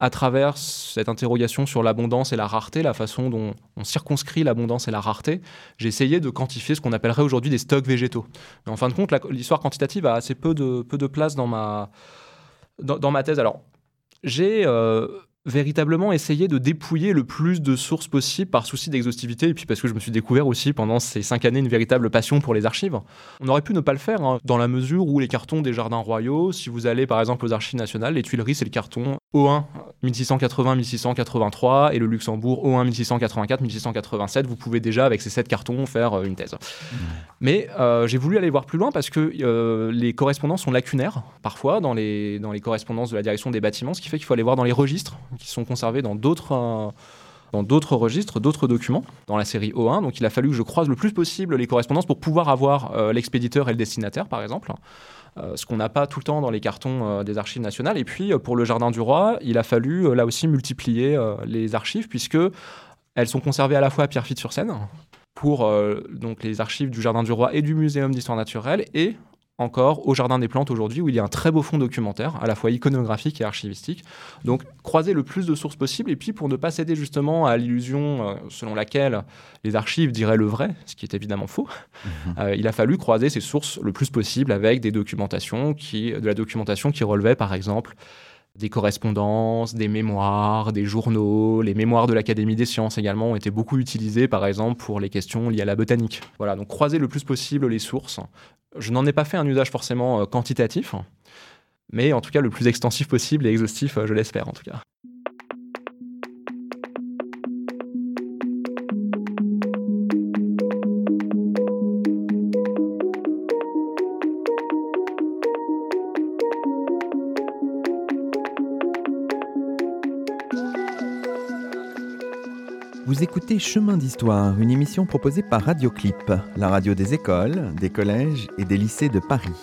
à travers cette interrogation sur l'abondance et la rareté, la façon dont on circonscrit l'abondance et la rareté, j'ai essayé de quantifier ce qu'on appellerait aujourd'hui des stocks végétaux. Mais en fin de compte, l'histoire quantitative a assez peu de, peu de place dans ma, dans, ma thèse. Alors, j'ai euh, véritablement essayer de dépouiller le plus de sources possibles par souci d'exhaustivité et puis parce que je me suis découvert aussi pendant ces cinq années une véritable passion pour les archives. On aurait pu ne pas le faire hein, dans la mesure où les cartons des jardins royaux, si vous allez par exemple aux archives nationales, les Tuileries c'est le carton O1 1680-1683 et le Luxembourg O1 1684-1687. Vous pouvez déjà avec ces sept cartons faire euh, une thèse. Mais euh, j'ai voulu aller voir plus loin parce que euh, les correspondances sont lacunaires parfois dans les, dans les correspondances de la direction des bâtiments, ce qui fait qu'il faut aller voir dans les registres qui sont conservés dans d'autres euh, dans d'autres registres, d'autres documents, dans la série O1. Donc il a fallu que je croise le plus possible les correspondances pour pouvoir avoir euh, l'expéditeur et le destinataire, par exemple. Euh, ce qu'on n'a pas tout le temps dans les cartons des archives nationales. Et puis pour le Jardin du Roi, il a fallu là aussi multiplier les archives, puisque elles sont conservées à la fois à Pierrefitte-sur-Seine, pour donc les archives du Jardin du Roi et du Muséum d'histoire naturelle, et encore au Jardin des Plantes aujourd'hui, où il y a un très beau fond documentaire, à la fois iconographique et archivistique. Donc, croiser le plus de sources possible, et puis pour ne pas céder justement à l'illusion euh, selon laquelle les archives diraient le vrai, ce qui est évidemment faux, mhm. euh, il a fallu croiser ces sources le plus possible avec des documentations qui, de la documentation qui relevait par exemple des correspondances, des mémoires, des journaux, les mémoires de l'Académie des sciences également ont été beaucoup utilisés, par exemple, pour les questions liées à la botanique. Voilà, donc croiser le plus possible les sources. Je n'en ai pas fait un usage forcément euh, quantitatif, mais en tout cas le plus extensif possible et exhaustif, euh, je l'espère en tout cas. Vous écoutez Chemin d'Histoire, une émission proposée par Radioclip, la radio des écoles, des collèges et des lycées de Paris.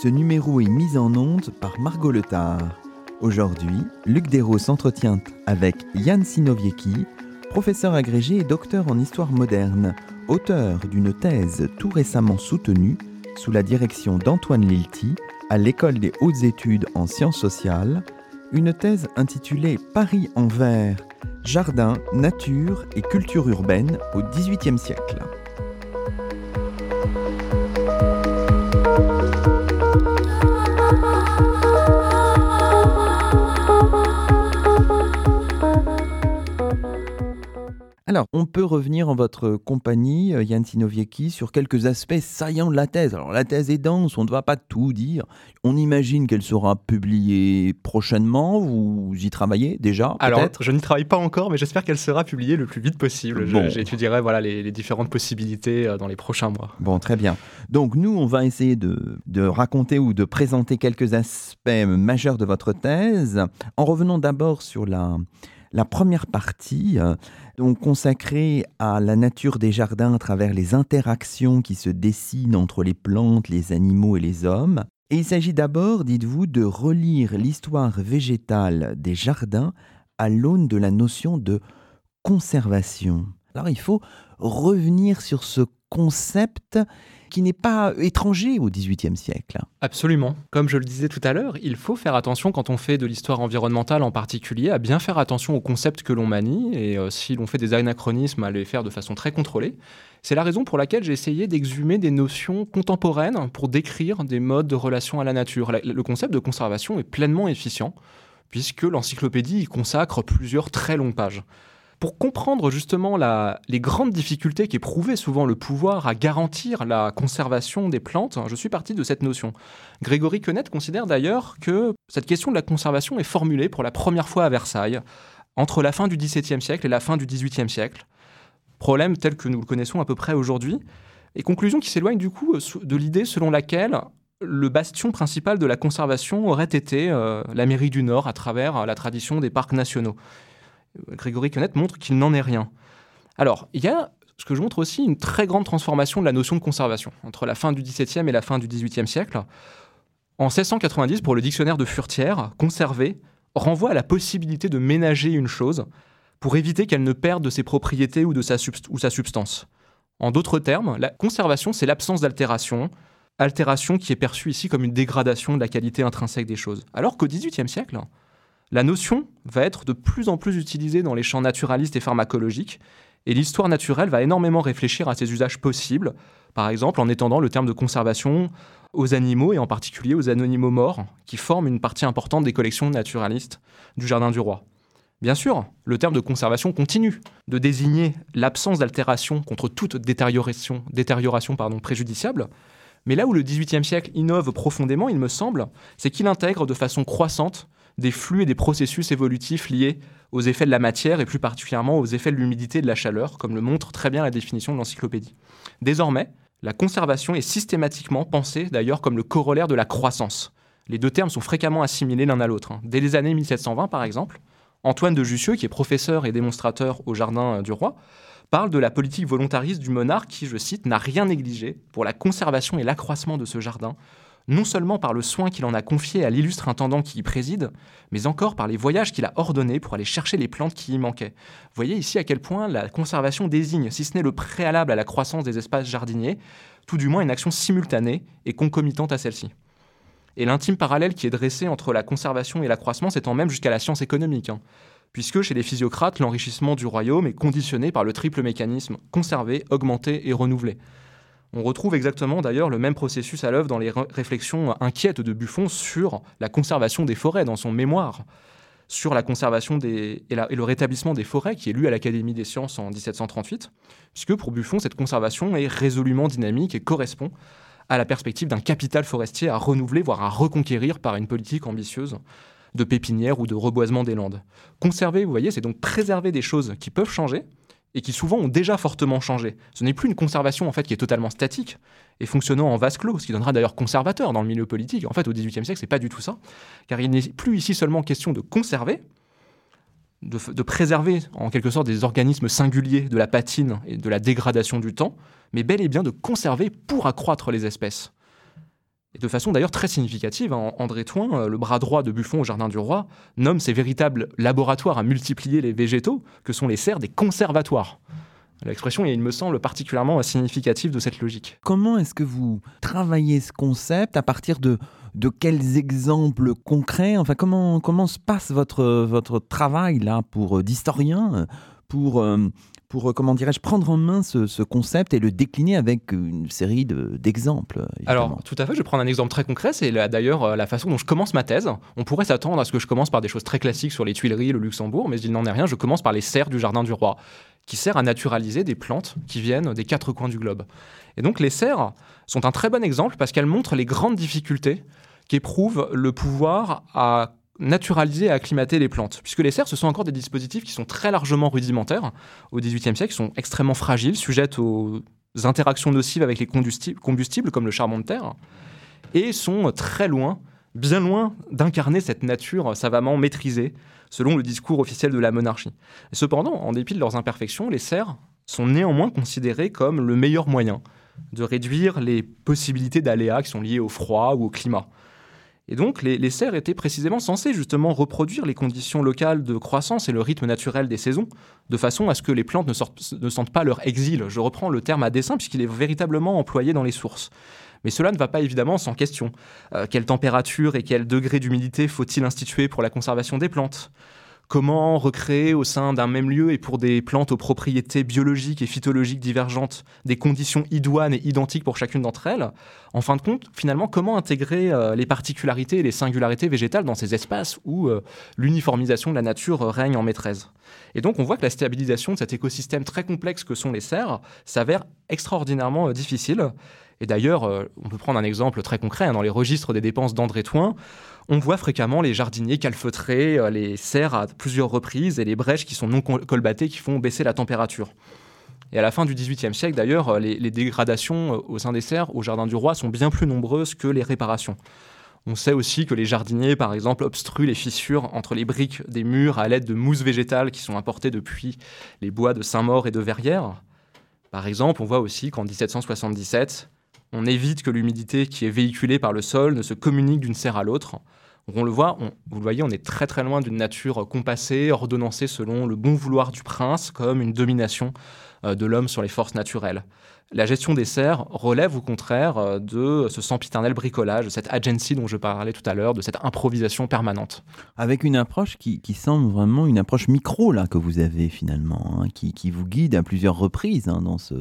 Ce numéro est mis en onde par Margot Letard. Aujourd'hui, Luc Dérault s'entretient avec Yann Sinoviecki, professeur agrégé et docteur en histoire moderne, auteur d'une thèse tout récemment soutenue sous la direction d'Antoine Lilti à l'École des hautes études en sciences sociales, une thèse intitulée Paris en vert Jardin, nature et culture urbaine au XVIIIe siècle. Alors, on peut revenir en votre compagnie, euh, Yann Sinoviecki, sur quelques aspects saillants de la thèse. Alors, la thèse est dense, on ne va pas tout dire. On imagine qu'elle sera publiée prochainement. Vous y travaillez déjà Alors, je n'y travaille pas encore, mais j'espère qu'elle sera publiée le plus vite possible. J'étudierai voilà, les, différentes possibilités euh, dans les prochains mois. Bon, très bien. Donc, nous, on va essayer de, de raconter ou de présenter quelques aspects majeurs de votre thèse, en revenant d'abord sur la la première partie, euh, donc consacrée à la nature des jardins à travers les interactions qui se dessinent entre les plantes, les animaux et les hommes. Et il s'agit d'abord, dites-vous, de relire l'histoire végétale des jardins à l'aune de la notion de conservation. Alors il faut revenir sur ce concept qui n'est pas étranger au XVIIIe siècle. Absolument. Comme je le disais tout à l'heure, il faut faire attention quand on fait de l'histoire environnementale en particulier, à bien faire attention aux concepts que l'on manie et euh, si l'on fait des anachronismes, à les faire de façon très contrôlée. C'est la raison pour laquelle j'ai essayé d'exhumer des notions contemporaines pour décrire des modes de relation à la nature. Le concept de conservation est pleinement efficient puisque l'encyclopédie y consacre plusieurs très longues pages. Pour comprendre justement les grandes difficultés qu'éprouvait souvent le pouvoir à garantir la conservation des plantes, je suis parti de cette notion. Grégory Quenet considère d'ailleurs que cette question de la conservation est formulée pour la première fois à Versailles, entre la fin du XVIIe siècle et la fin du XVIIIe siècle. Problème tel que nous le connaissons à peu près aujourd'hui, et conclusion qui s'éloigne du coup de l'idée selon laquelle le bastion principal de la conservation aurait été euh, l'Amérique du Nord à travers euh, la tradition des parcs nationaux. Grégory Quenette montre qu'il n'en est rien. Alors, il y a ce que je montre aussi une très grande transformation de la notion de conservation entre la fin du XVIIe et la fin du XVIIIe siècle. En 1690, pour le dictionnaire de Furtière, conserver renvoie à la possibilité de ménager une chose pour éviter qu'elle ne perde de ses propriétés ou de sa, sa substance. En d'autres termes, la conservation, c'est l'absence d'altération, altération qui est perçue ici comme une dégradation de la qualité intrinsèque des choses. Alors qu'au XVIIIe siècle, la notion va être de plus en plus utilisée dans les champs naturalistes et pharmacologiques, et l'histoire naturelle va énormément réfléchir à ses usages possibles, par exemple en étendant le terme de conservation aux animaux et en particulier aux animaux morts, qui forment une partie importante des collections naturalistes du Jardin du Roi. Bien sûr, le terme de conservation continue de désigner l'absence d'altération contre toute détérioration, préjudiciable, mais là où le XVIIIe siècle innove profondément, il me semble, c'est qu'il intègre de façon croissante des flux et des processus évolutifs liés aux effets de la matière et plus particulièrement aux effets de l'humidité et de la chaleur, comme le montre très bien la définition de l'encyclopédie. Désormais, la conservation est systématiquement pensée d'ailleurs comme le corollaire de la croissance. Les deux termes sont fréquemment assimilés l'un à l'autre. Hein. Dès les années 1720 par exemple, Antoine de Jussieu, qui est professeur et démonstrateur au Jardin du Roi, parle de la politique volontariste du monarque qui, je cite, n'a rien négligé pour la conservation et l'accroissement de ce jardin, non seulement par le soin qu'il en a confié à l'illustre intendant qui y préside, mais encore par les voyages qu'il a ordonnés pour aller chercher les plantes qui y manquaient. voyez ici à quel point la conservation désigne, si ce n'est le préalable à la croissance des espaces jardiniers, tout du moins une action simultanée et concomitante à celle-ci. Et l'intime parallèle qui est dressé entre la conservation et l'accroissement s'étend même jusqu'à la science économique. Hein puisque chez les physiocrates, l'enrichissement du royaume est conditionné par le triple mécanisme conserver, augmenter et renouveler. On retrouve exactement d'ailleurs le même processus à l'œuvre dans les réflexions inquiètes de Buffon sur la conservation des forêts dans son mémoire sur la conservation des, et, et, le rétablissement des forêts qui est lu à l'Académie des sciences en 1738, puisque pour Buffon, cette conservation est résolument dynamique et correspond à la perspective d'un capital forestier à renouveler, voire à reconquérir par une politique ambitieuse de pépinière ou de reboisement des landes. Conserver, vous voyez, c'est donc préserver des choses qui peuvent changer et qui souvent ont déjà fortement changé. Ce n'est plus une conservation en fait qui est totalement statique et fonctionnant en vase clos, ce qui donnera d'ailleurs conservateur dans le milieu politique. En fait, au XVIIIe siècle, c'est pas du tout ça, car il n'est plus ici seulement question de conserver, de, de, préserver en quelque sorte des organismes singuliers de la patine et de la dégradation du temps, mais bel et bien de conserver pour accroître les espèces. De façon d'ailleurs très significative, hein, André Toin, euh, le bras droit de Buffon au Jardin du Roi, nomme ces véritables laboratoires à multiplier les végétaux, que sont les serres des conservatoires. L'expression, il me semble, particulièrement significative de cette logique. Comment est-ce que vous travaillez ce concept À partir de, de quels exemples concrets? Enfin, comment, comment se passe votre, votre travail là pour euh, d'historien pour euh, pour, euh, comment dirais-je, prendre en main ce, concept et le décliner avec une série d'exemples Alors, tout à fait, je vais prendre un exemple très concret, c'est d'ailleurs euh, la façon dont je commence ma thèse. On pourrait s'attendre à ce que je commence par des choses très classiques sur les Tuileries, le Luxembourg, mais il n'en est rien, je commence par les serres du Jardin du Roi, qui sert à naturaliser des plantes qui viennent des quatre coins du globe. Et donc les serres sont un très bon exemple parce qu'elles montrent les grandes difficultés qu'éprouve le pouvoir à naturaliser et acclimater les plantes. Puisque les serres, ce sont encore des dispositifs qui sont très largement rudimentaires au XVIIIe siècle, sont extrêmement fragiles, sujettes aux interactions nocives avec les combustibles, comme le charbon de terre, et sont très loin, bien loin d'incarner cette nature savamment maîtrisée, selon le discours officiel de la monarchie. cependant, en dépit de leurs imperfections, les serres sont néanmoins considérées comme le meilleur moyen de réduire les possibilités d'aléas qui sont liées au froid ou au climat. Et donc, les, serres étaient précisément censées justement reproduire les conditions locales de croissance et le rythme naturel des saisons, de façon à ce que les plantes ne, sentent pas leur exil. Je reprends le terme à dessein puisqu'il est véritablement employé dans les sources. Mais cela ne va pas évidemment sans question. Euh, quelle température et quel degré d'humidité faut-il instituer pour la conservation des plantes? Comment recréer au sein d'un même lieu et pour des plantes aux propriétés biologiques et phytologiques divergentes des conditions idoines et identiques pour chacune d'entre elles? En fin de compte, finalement, comment intégrer euh, les particularités et les singularités végétales dans ces espaces où euh, l'uniformisation de la nature règne en maîtresse? Et donc, on voit que la stabilisation de cet écosystème très complexe que sont les serres s'avère extraordinairement euh, difficile. Et d'ailleurs, on peut prendre un exemple très concret hein, dans les registres des dépenses d'André Toin on voit fréquemment les jardiniers calfeutrer euh, les serres à plusieurs reprises et les brèches qui sont non colbatées qui font baisser la température. Et à la fin du XVIIIe siècle, d'ailleurs, les, les, dégradations au sein des serres au Jardin du Roi sont bien plus nombreuses que les réparations. On sait aussi que les jardiniers, par exemple, obstruent les fissures entre les briques des murs à l'aide de mousses végétales qui sont importées depuis les bois de Saint-Maur et de Verrières. Par exemple, on voit aussi qu'en 1777, on évite que l'humidité qui est véhiculée par le sol ne se communique d'une serre à l'autre. On le voit, vous le voyez, on est très très loin d'une nature compassée, ordonnancée selon le bon vouloir du prince, comme une domination de l'homme sur les forces naturelles. La gestion des serres relève au contraire euh, de ce sempiternel bricolage, de cette agency dont je parlais tout à l'heure, de cette improvisation permanente. Avec une approche qui, semble vraiment une approche micro là que vous avez finalement, hein, qui, vous guide à plusieurs reprises hein, dans, ce,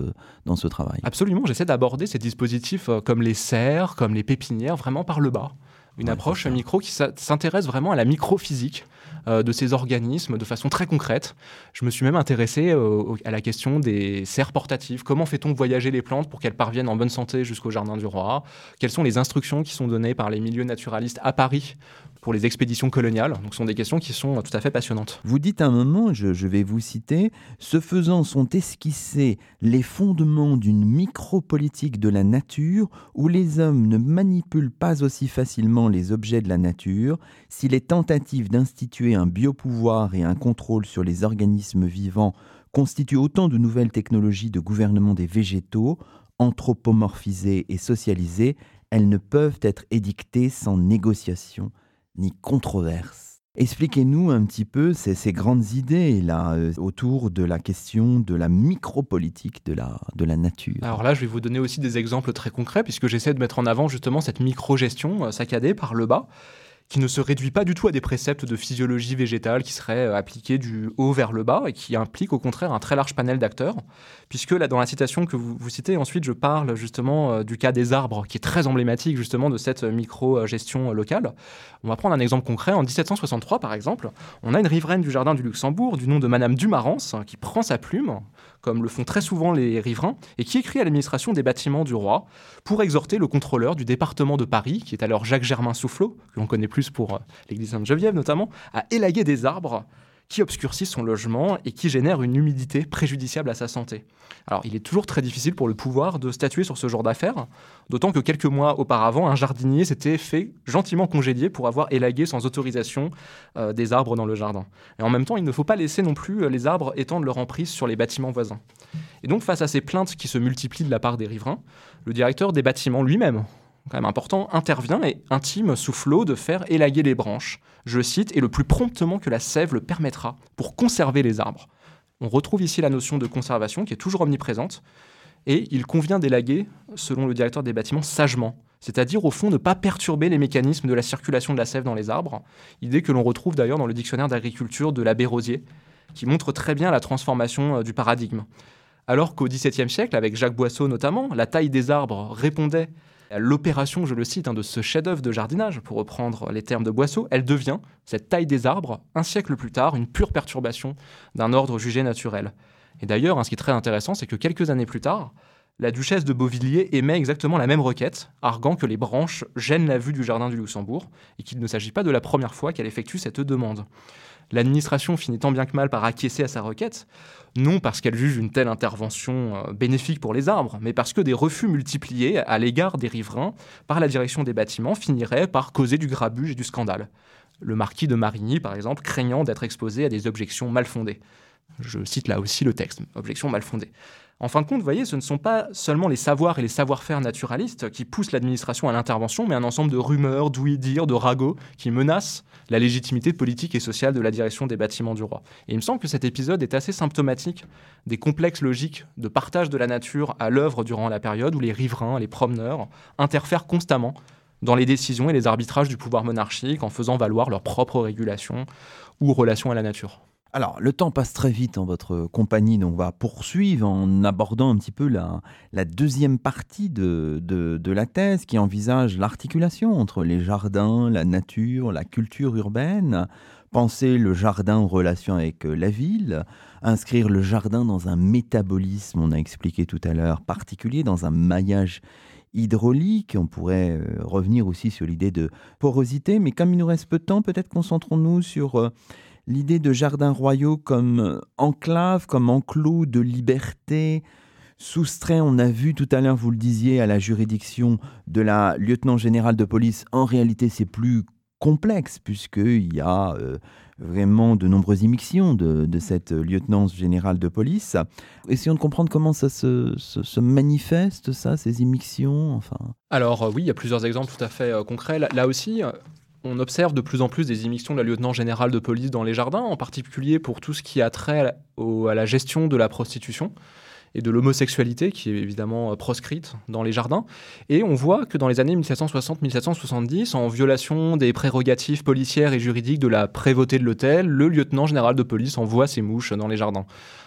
dans ce travail. Absolument, j'essaie d'aborder ces dispositifs euh, comme les serres, comme les pépinières, vraiment par le bas une approche micro qui s'intéresse vraiment à la microphysique euh, de ces organismes de façon très concrète. Je me suis même intéressé euh, à la question des serres portatives. Comment fait-on voyager les plantes pour qu'elles parviennent en bonne santé jusqu'au Jardin du Roi? Quelles sont les instructions qui sont données par les milieux naturalistes à Paris pour les expéditions coloniales. Donc, ce sont des questions qui sont tout à fait passionnantes. Vous dites un moment, je, je vais vous citer, ce faisant sont esquissés les fondements d'une micropolitique de la nature où les hommes ne manipulent pas aussi facilement les objets de la nature, si les tentatives d'instituer un biopouvoir et un contrôle sur les organismes vivants constituent autant de nouvelles technologies de gouvernement des végétaux, anthropomorphisées et socialisées, elles ne peuvent être édictées sans négociation ni controverse. Expliquez-nous un petit peu ces, grandes idées là euh, autour de la question de la micropolitique de la, de la nature. Alors là, je vais vous donner aussi des exemples très concrets puisque j'essaie de mettre en avant justement cette micro-gestion euh, saccadée par le bas qui ne se réduit pas du tout à des préceptes de physiologie végétale qui seraient euh, appliqués du haut vers le bas et qui impliquent au contraire un très large panel d'acteurs, puisque là dans la citation que vous, citez, ensuite je parle justement euh, du cas des arbres, qui est très emblématique justement de cette micro-gestion locale. On va prendre un exemple concret. En 1763 par exemple, on a une riveraine du jardin du Luxembourg du nom de Madame Dumarance qui prend sa plume comme le font très souvent les riverains, et qui écrit à l'administration des bâtiments du roi pour exhorter le contrôleur du département de Paris, qui est alors Jacques-Germain Soufflot, que l'on connaît plus pour euh, l'église Sainte-Geneviève notamment, à élaguer des arbres qui obscurcit son logement et qui génère une humidité préjudiciable à sa santé. Alors il est toujours très difficile pour le pouvoir de statuer sur ce genre d'affaires, d'autant que quelques mois auparavant, un jardinier s'était fait gentiment congédier pour avoir élagué sans autorisation euh, des arbres dans le jardin. Et en même temps, il ne faut pas laisser non plus euh, les arbres étendre leur emprise sur les bâtiments voisins. Et donc face à ces plaintes qui se multiplient de la part des riverains, le directeur des bâtiments lui-même, quand même important, intervient et intime sous flot de faire élaguer les branches, je cite, et le plus promptement que la sève le permettra pour conserver les arbres. On retrouve ici la notion de conservation qui est toujours omniprésente, et il convient d'élaguer, selon le directeur des bâtiments, sagement, c'est-à-dire au fond ne pas perturber les mécanismes de la circulation de la sève dans les arbres, idée que l'on retrouve d'ailleurs dans le dictionnaire d'agriculture de l'abbé Rosier, qui montre très bien la transformation euh, du paradigme. Alors qu'au XVIIe siècle, avec Jacques Boisseau notamment, la taille des arbres répondait l'opération, je le cite, hein, de ce chef-d'œuvre de jardinage, pour reprendre les termes de Boisseau, elle devient, cette taille des arbres, un siècle plus tard, une pure perturbation d'un ordre jugé naturel. Et d'ailleurs, hein, ce qui est très intéressant, c'est que quelques années plus tard, la duchesse de Beauvilliers émet exactement la même requête, arguant que les branches gênent la vue du jardin du Luxembourg et qu'il ne s'agit pas de la première fois qu'elle effectue cette demande. L'administration finit tant bien que mal par acquiescer à sa requête, non parce qu'elle juge une telle intervention euh, bénéfique pour les arbres, mais parce que des refus multipliés à l'égard des riverains par la direction des bâtiments finiraient par causer du grabuge et du scandale. Le marquis de Marigny, par exemple, craignant d'être exposé à des objections mal fondées. Je cite là aussi le texte, objections mal fondées. En fin de compte, ce ne sont pas seulement les savoirs et les savoir-faire naturalistes qui poussent l'administration à l'intervention, mais un ensemble de rumeurs, d'ouï-dire, de ragots qui menacent la légitimité politique et sociale de la direction des bâtiments du roi. Et il me semble que cet épisode est assez symptomatique des complexes logiques de partage de la nature à l'œuvre durant la période où les riverains, les promeneurs interfèrent constamment dans les décisions et les arbitrages du pouvoir monarchique en faisant valoir leurs propres régulations ou relations à la nature. Alors, le temps passe très vite en votre compagnie, donc on va poursuivre en abordant un petit peu la, deuxième partie de, de, la thèse qui envisage l'articulation entre les jardins, la nature, la culture urbaine, penser le jardin en relation avec euh, la ville, inscrire le jardin dans un métabolisme, on a expliqué tout à l'heure, particulier, dans un maillage hydraulique. On pourrait euh, revenir aussi sur l'idée de porosité, mais comme il nous reste peu de temps, peut-être concentrons-nous sur... Euh, l'idée de jardins royaux comme enclave, comme enclos de liberté, soustrait, on a vu tout à l'heure, vous le disiez, à la juridiction de la lieutenant générale de police. En réalité, c'est plus complexe puisqu'il y a euh, vraiment de nombreuses immixtions de, cette lieutenance générale de police. Essayons de comprendre comment ça se, manifeste, ça, ces immixtions. Enfin. Alors euh, oui, il y a plusieurs exemples tout à fait euh, concrets. Là, aussi, on observe de plus en plus des immixtions de la lieutenant générale de police dans les jardins, en particulier pour tout ce qui a trait à la gestion de la prostitution et de l'homosexualité qui est évidemment euh, proscrite dans les jardins. Et on voit que dans les années 1760-1770, en violation des prérogatives policières et juridiques de la prévôté de l'hôtel, le lieutenant général de police envoie ses mouches dans les jardins.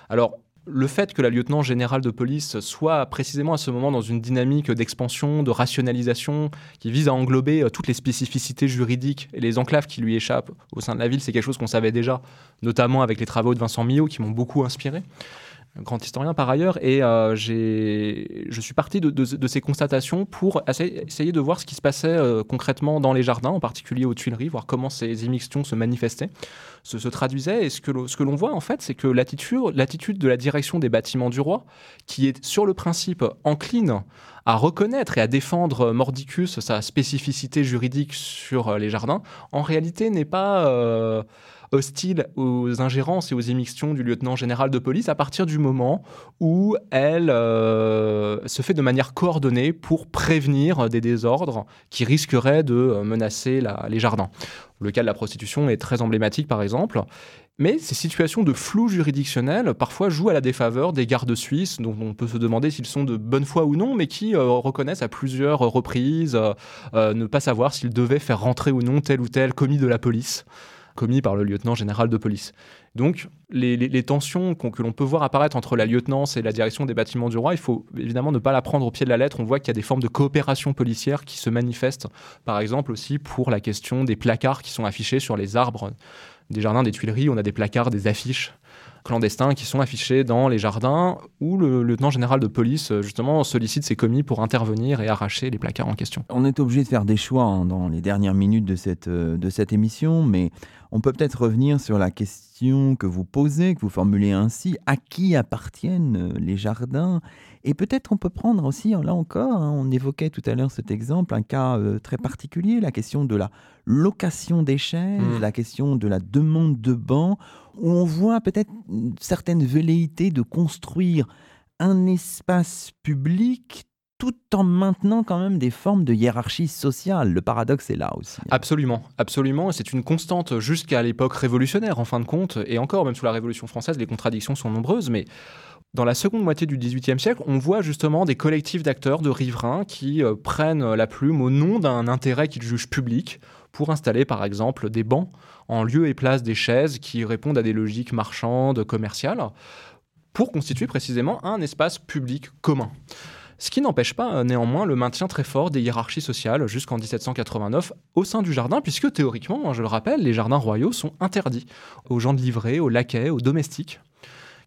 Alors, le fait que la lieutenant générale de police soit précisément à ce moment dans une dynamique d'expansion, de rationalisation, qui vise à englober euh, toutes les spécificités juridiques et les enclaves qui lui échappent au sein de la ville, c'est quelque chose qu'on savait déjà, notamment avec les travaux de Vincent Millot qui m'ont beaucoup inspiré grand historien par ailleurs, et euh, je suis parti de, ces constatations pour essayer de voir ce qui se passait euh, concrètement dans les jardins, en particulier aux Tuileries, voir comment ces immixtions se manifestaient, se, se traduisaient. Et ce que, ce que l'on voit en fait, c'est que l'attitude de la direction des bâtiments du roi, qui est sur le principe encline à reconnaître et à défendre Mordicus, sa spécificité juridique sur euh, les jardins, en réalité n'est pas hostile aux ingérences et aux émixtions du lieutenant général de police à partir du moment où elle euh, se fait de manière coordonnée pour prévenir des désordres qui risqueraient de euh, menacer les jardins. Le cas de la prostitution est très emblématique par exemple. Mais ces situations de flou juridictionnel parfois jouent à la défaveur des gardes suisses, dont on peut se demander s'ils sont de bonne foi ou non, mais qui euh, reconnaissent à plusieurs reprises ne pas savoir s'ils devaient faire rentrer ou non tel ou tel commis de la police commis par le lieutenant général de police. Donc, les, tensions que l'on peut voir apparaître entre la lieutenance et la direction des bâtiments du roi, il faut évidemment ne pas la prendre au pied de la lettre. On voit qu'il y a des formes de coopération policière qui se manifestent, par exemple aussi pour la question des placards qui sont affichés sur les arbres des jardins des Tuileries. On a des placards, des affiches clandestins qui sont affichés dans les jardins où le lieutenant général de police justement sollicite ses commis pour intervenir et arracher les placards en question. On est obligé de faire des choix hein, dans les dernières minutes de cette, euh, de cette émission, mais on peut peut-être revenir sur la question que vous posez, que vous formulez ainsi, à qui appartiennent euh, les jardins? Et peut-être on peut prendre aussi, là encore, hein, on évoquait tout à l'heure cet exemple, un cas euh, très particulier, la question de la location des chaises, mmh. la question de la demande de bancs, où on voit peut-être une certaine velléité de construire un espace public tout en maintenant quand même des formes de hiérarchie sociale. Le paradoxe est là aussi. Absolument, absolument. C'est une constante jusqu'à l'époque révolutionnaire, en fin de compte. Et encore, même sous la Révolution française, les contradictions sont nombreuses. Mais dans la seconde moitié du XVIIIe siècle, on voit justement des collectifs d'acteurs, de riverains, qui euh, prennent la plume au nom d'un intérêt qu'ils jugent public pour installer, par exemple, des bancs en lieu et place des chaises qui répondent à des logiques marchandes, commerciales, pour constituer précisément un espace public commun. Ce qui n'empêche pas euh, néanmoins le maintien très fort des hiérarchies sociales jusqu'en 1789 au sein du jardin, puisque théoriquement, hein, je le rappelle, les jardins royaux sont interdits aux gens de livrer, aux laquais, aux domestiques.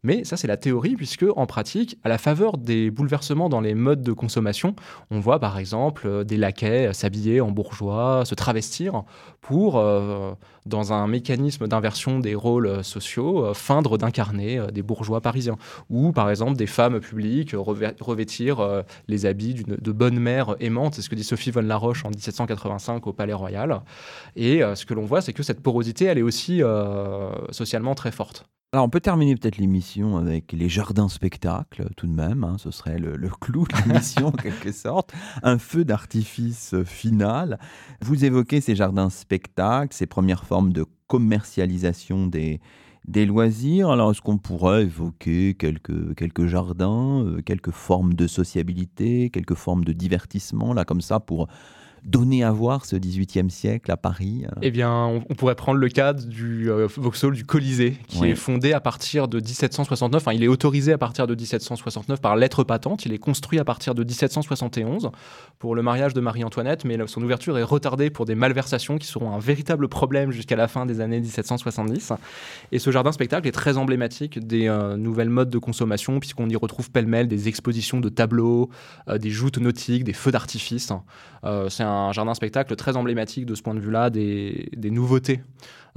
Mais ça, c'est la théorie, puisque en pratique, à la faveur des bouleversements dans les modes de consommation, on voit par exemple euh, des laquais s'habiller en bourgeois, se travestir pour, euh, dans un mécanisme d'inversion des rôles euh, sociaux, feindre d'incarner des bourgeois parisiens. Ou par exemple des femmes publiques revêtir les habits de bonne mère aimante, c'est ce que dit Sophie von Laroche en 1785 au Palais Royal. Et ce que l'on voit, c'est que cette porosité, elle est aussi socialement très forte. Alors, on peut terminer peut-être l'émission avec les jardins spectacles, tout de même. Hein, ce serait le, clou de l'émission, en quelque sorte. Un feu d'artifice final. Vous évoquez ces jardins spectacles, ces premières formes de commercialisation des, des loisirs. Alors, est-ce qu'on pourrait évoquer quelques, quelques jardins, euh, quelques formes de sociabilité, quelques formes de divertissement, là, comme ça, pour donner à voir ce 18e siècle à Paris euh Eh bien, on, pourrait prendre le cas du euh, Vauxhall du Colisée, qui est fondé à partir de 1769. Enfin, il est autorisé à partir de 1769 par lettre patente. Il est construit à partir de 1771 pour le mariage de Marie-Antoinette, mais son ouverture est retardée pour des malversations qui seront un véritable problème jusqu'à la fin des années 1770. Et ce jardin spectacle est très emblématique des euh, nouvelles modes de consommation, puisqu'on y retrouve pêle-mêle des expositions de tableaux, des joutes nautiques, des feux d'artifice. c'est un jardin spectacle très emblématique de ce point de vue-là, des, nouveautés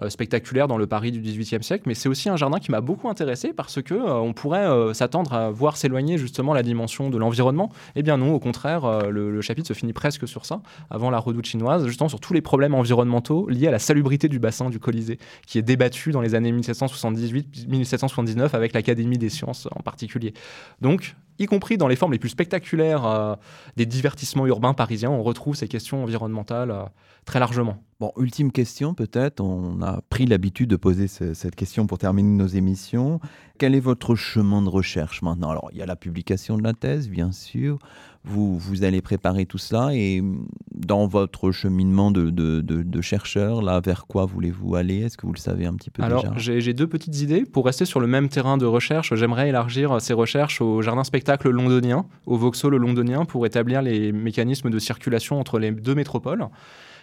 euh, spectaculaire dans le Paris du XVIIIe siècle, mais c'est aussi un jardin qui m'a beaucoup intéressé parce que euh, on pourrait euh, s'attendre à voir s'éloigner justement la dimension de l'environnement. Eh bien non, au contraire, le, chapitre se finit presque sur ça, avant la redoute chinoise, justement sur tous les problèmes environnementaux liés à la salubrité du bassin du Colisée, qui est débattu dans les années 1778-1779 avec l'Académie des sciences en particulier. Donc, y compris dans les formes les plus spectaculaires des divertissements urbains parisiens, on retrouve ces questions environnementales très largement. Bon, ultime question peut-être, on a pris l'habitude de poser cette question pour terminer nos émissions. Quel est votre chemin de recherche maintenant? Alors, il y a la publication de la thèse, bien sûr. Vous, vous allez préparer tout cela et dans votre cheminement de, de, de, chercheur, là, vers quoi voulez-vous aller? Est-ce que vous le savez un petit peu Alors, j'ai deux petites idées. Pour rester sur le même terrain de recherche, j'aimerais élargir ces recherches au jardin spectacle londonien, au Vauxhall londonien, pour établir les mécanismes de circulation entre les deux métropoles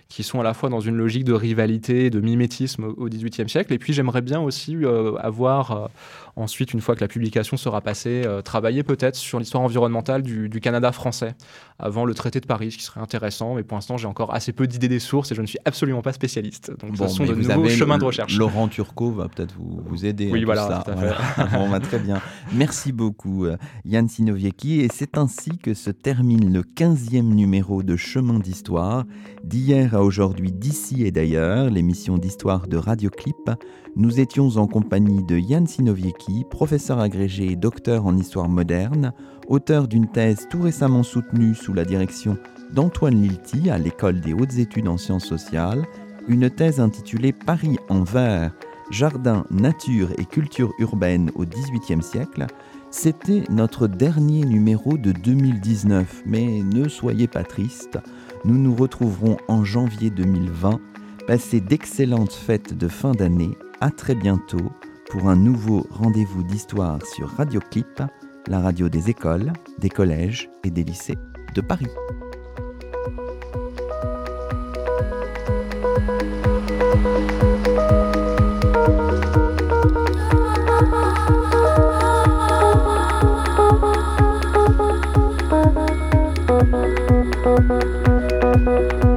qui sont à la fois dans une logique de rivalité, de mimétisme au XVIIIe siècle. Et puis j'aimerais bien aussi euh, avoir euh, ensuite, une fois que la publication sera passée, euh, travailler peut-être sur l'histoire environnementale du, Canada français avant le traité de Paris, ce qui serait intéressant. Mais pour l'instant, j'ai encore assez peu d'idées des sources et je ne suis absolument pas spécialiste. Donc ce sont de nouveaux chemins de recherche. Laurent Turcot va peut-être vous, vous aider. Oui, voilà, bon, bah, très bien. Merci beaucoup, Yann Sinoviecki. Et c'est ainsi que se termine le 15e numéro de Chemin d'Histoire d'hier aujourd'hui d'ici et d'ailleurs, l'émission d'histoire de Radioclip. Nous étions en compagnie de Yann Sinoviecki, professeur agrégé et docteur en histoire moderne, auteur d'une thèse tout récemment soutenue sous la direction d'Antoine Lilti à l'École des hautes études en sciences sociales, une thèse intitulée Paris en vert, jardin, nature et culture urbaine au XVIIIe siècle. C'était notre dernier numéro de 2019, mais ne soyez pas tristes, nous nous retrouverons en janvier 2020. Passez d'excellentes fêtes de fin d'année. À très bientôt pour un nouveau rendez-vous d'histoire sur Radio Clip, la radio des écoles, des collèges et des lycées de Paris. Música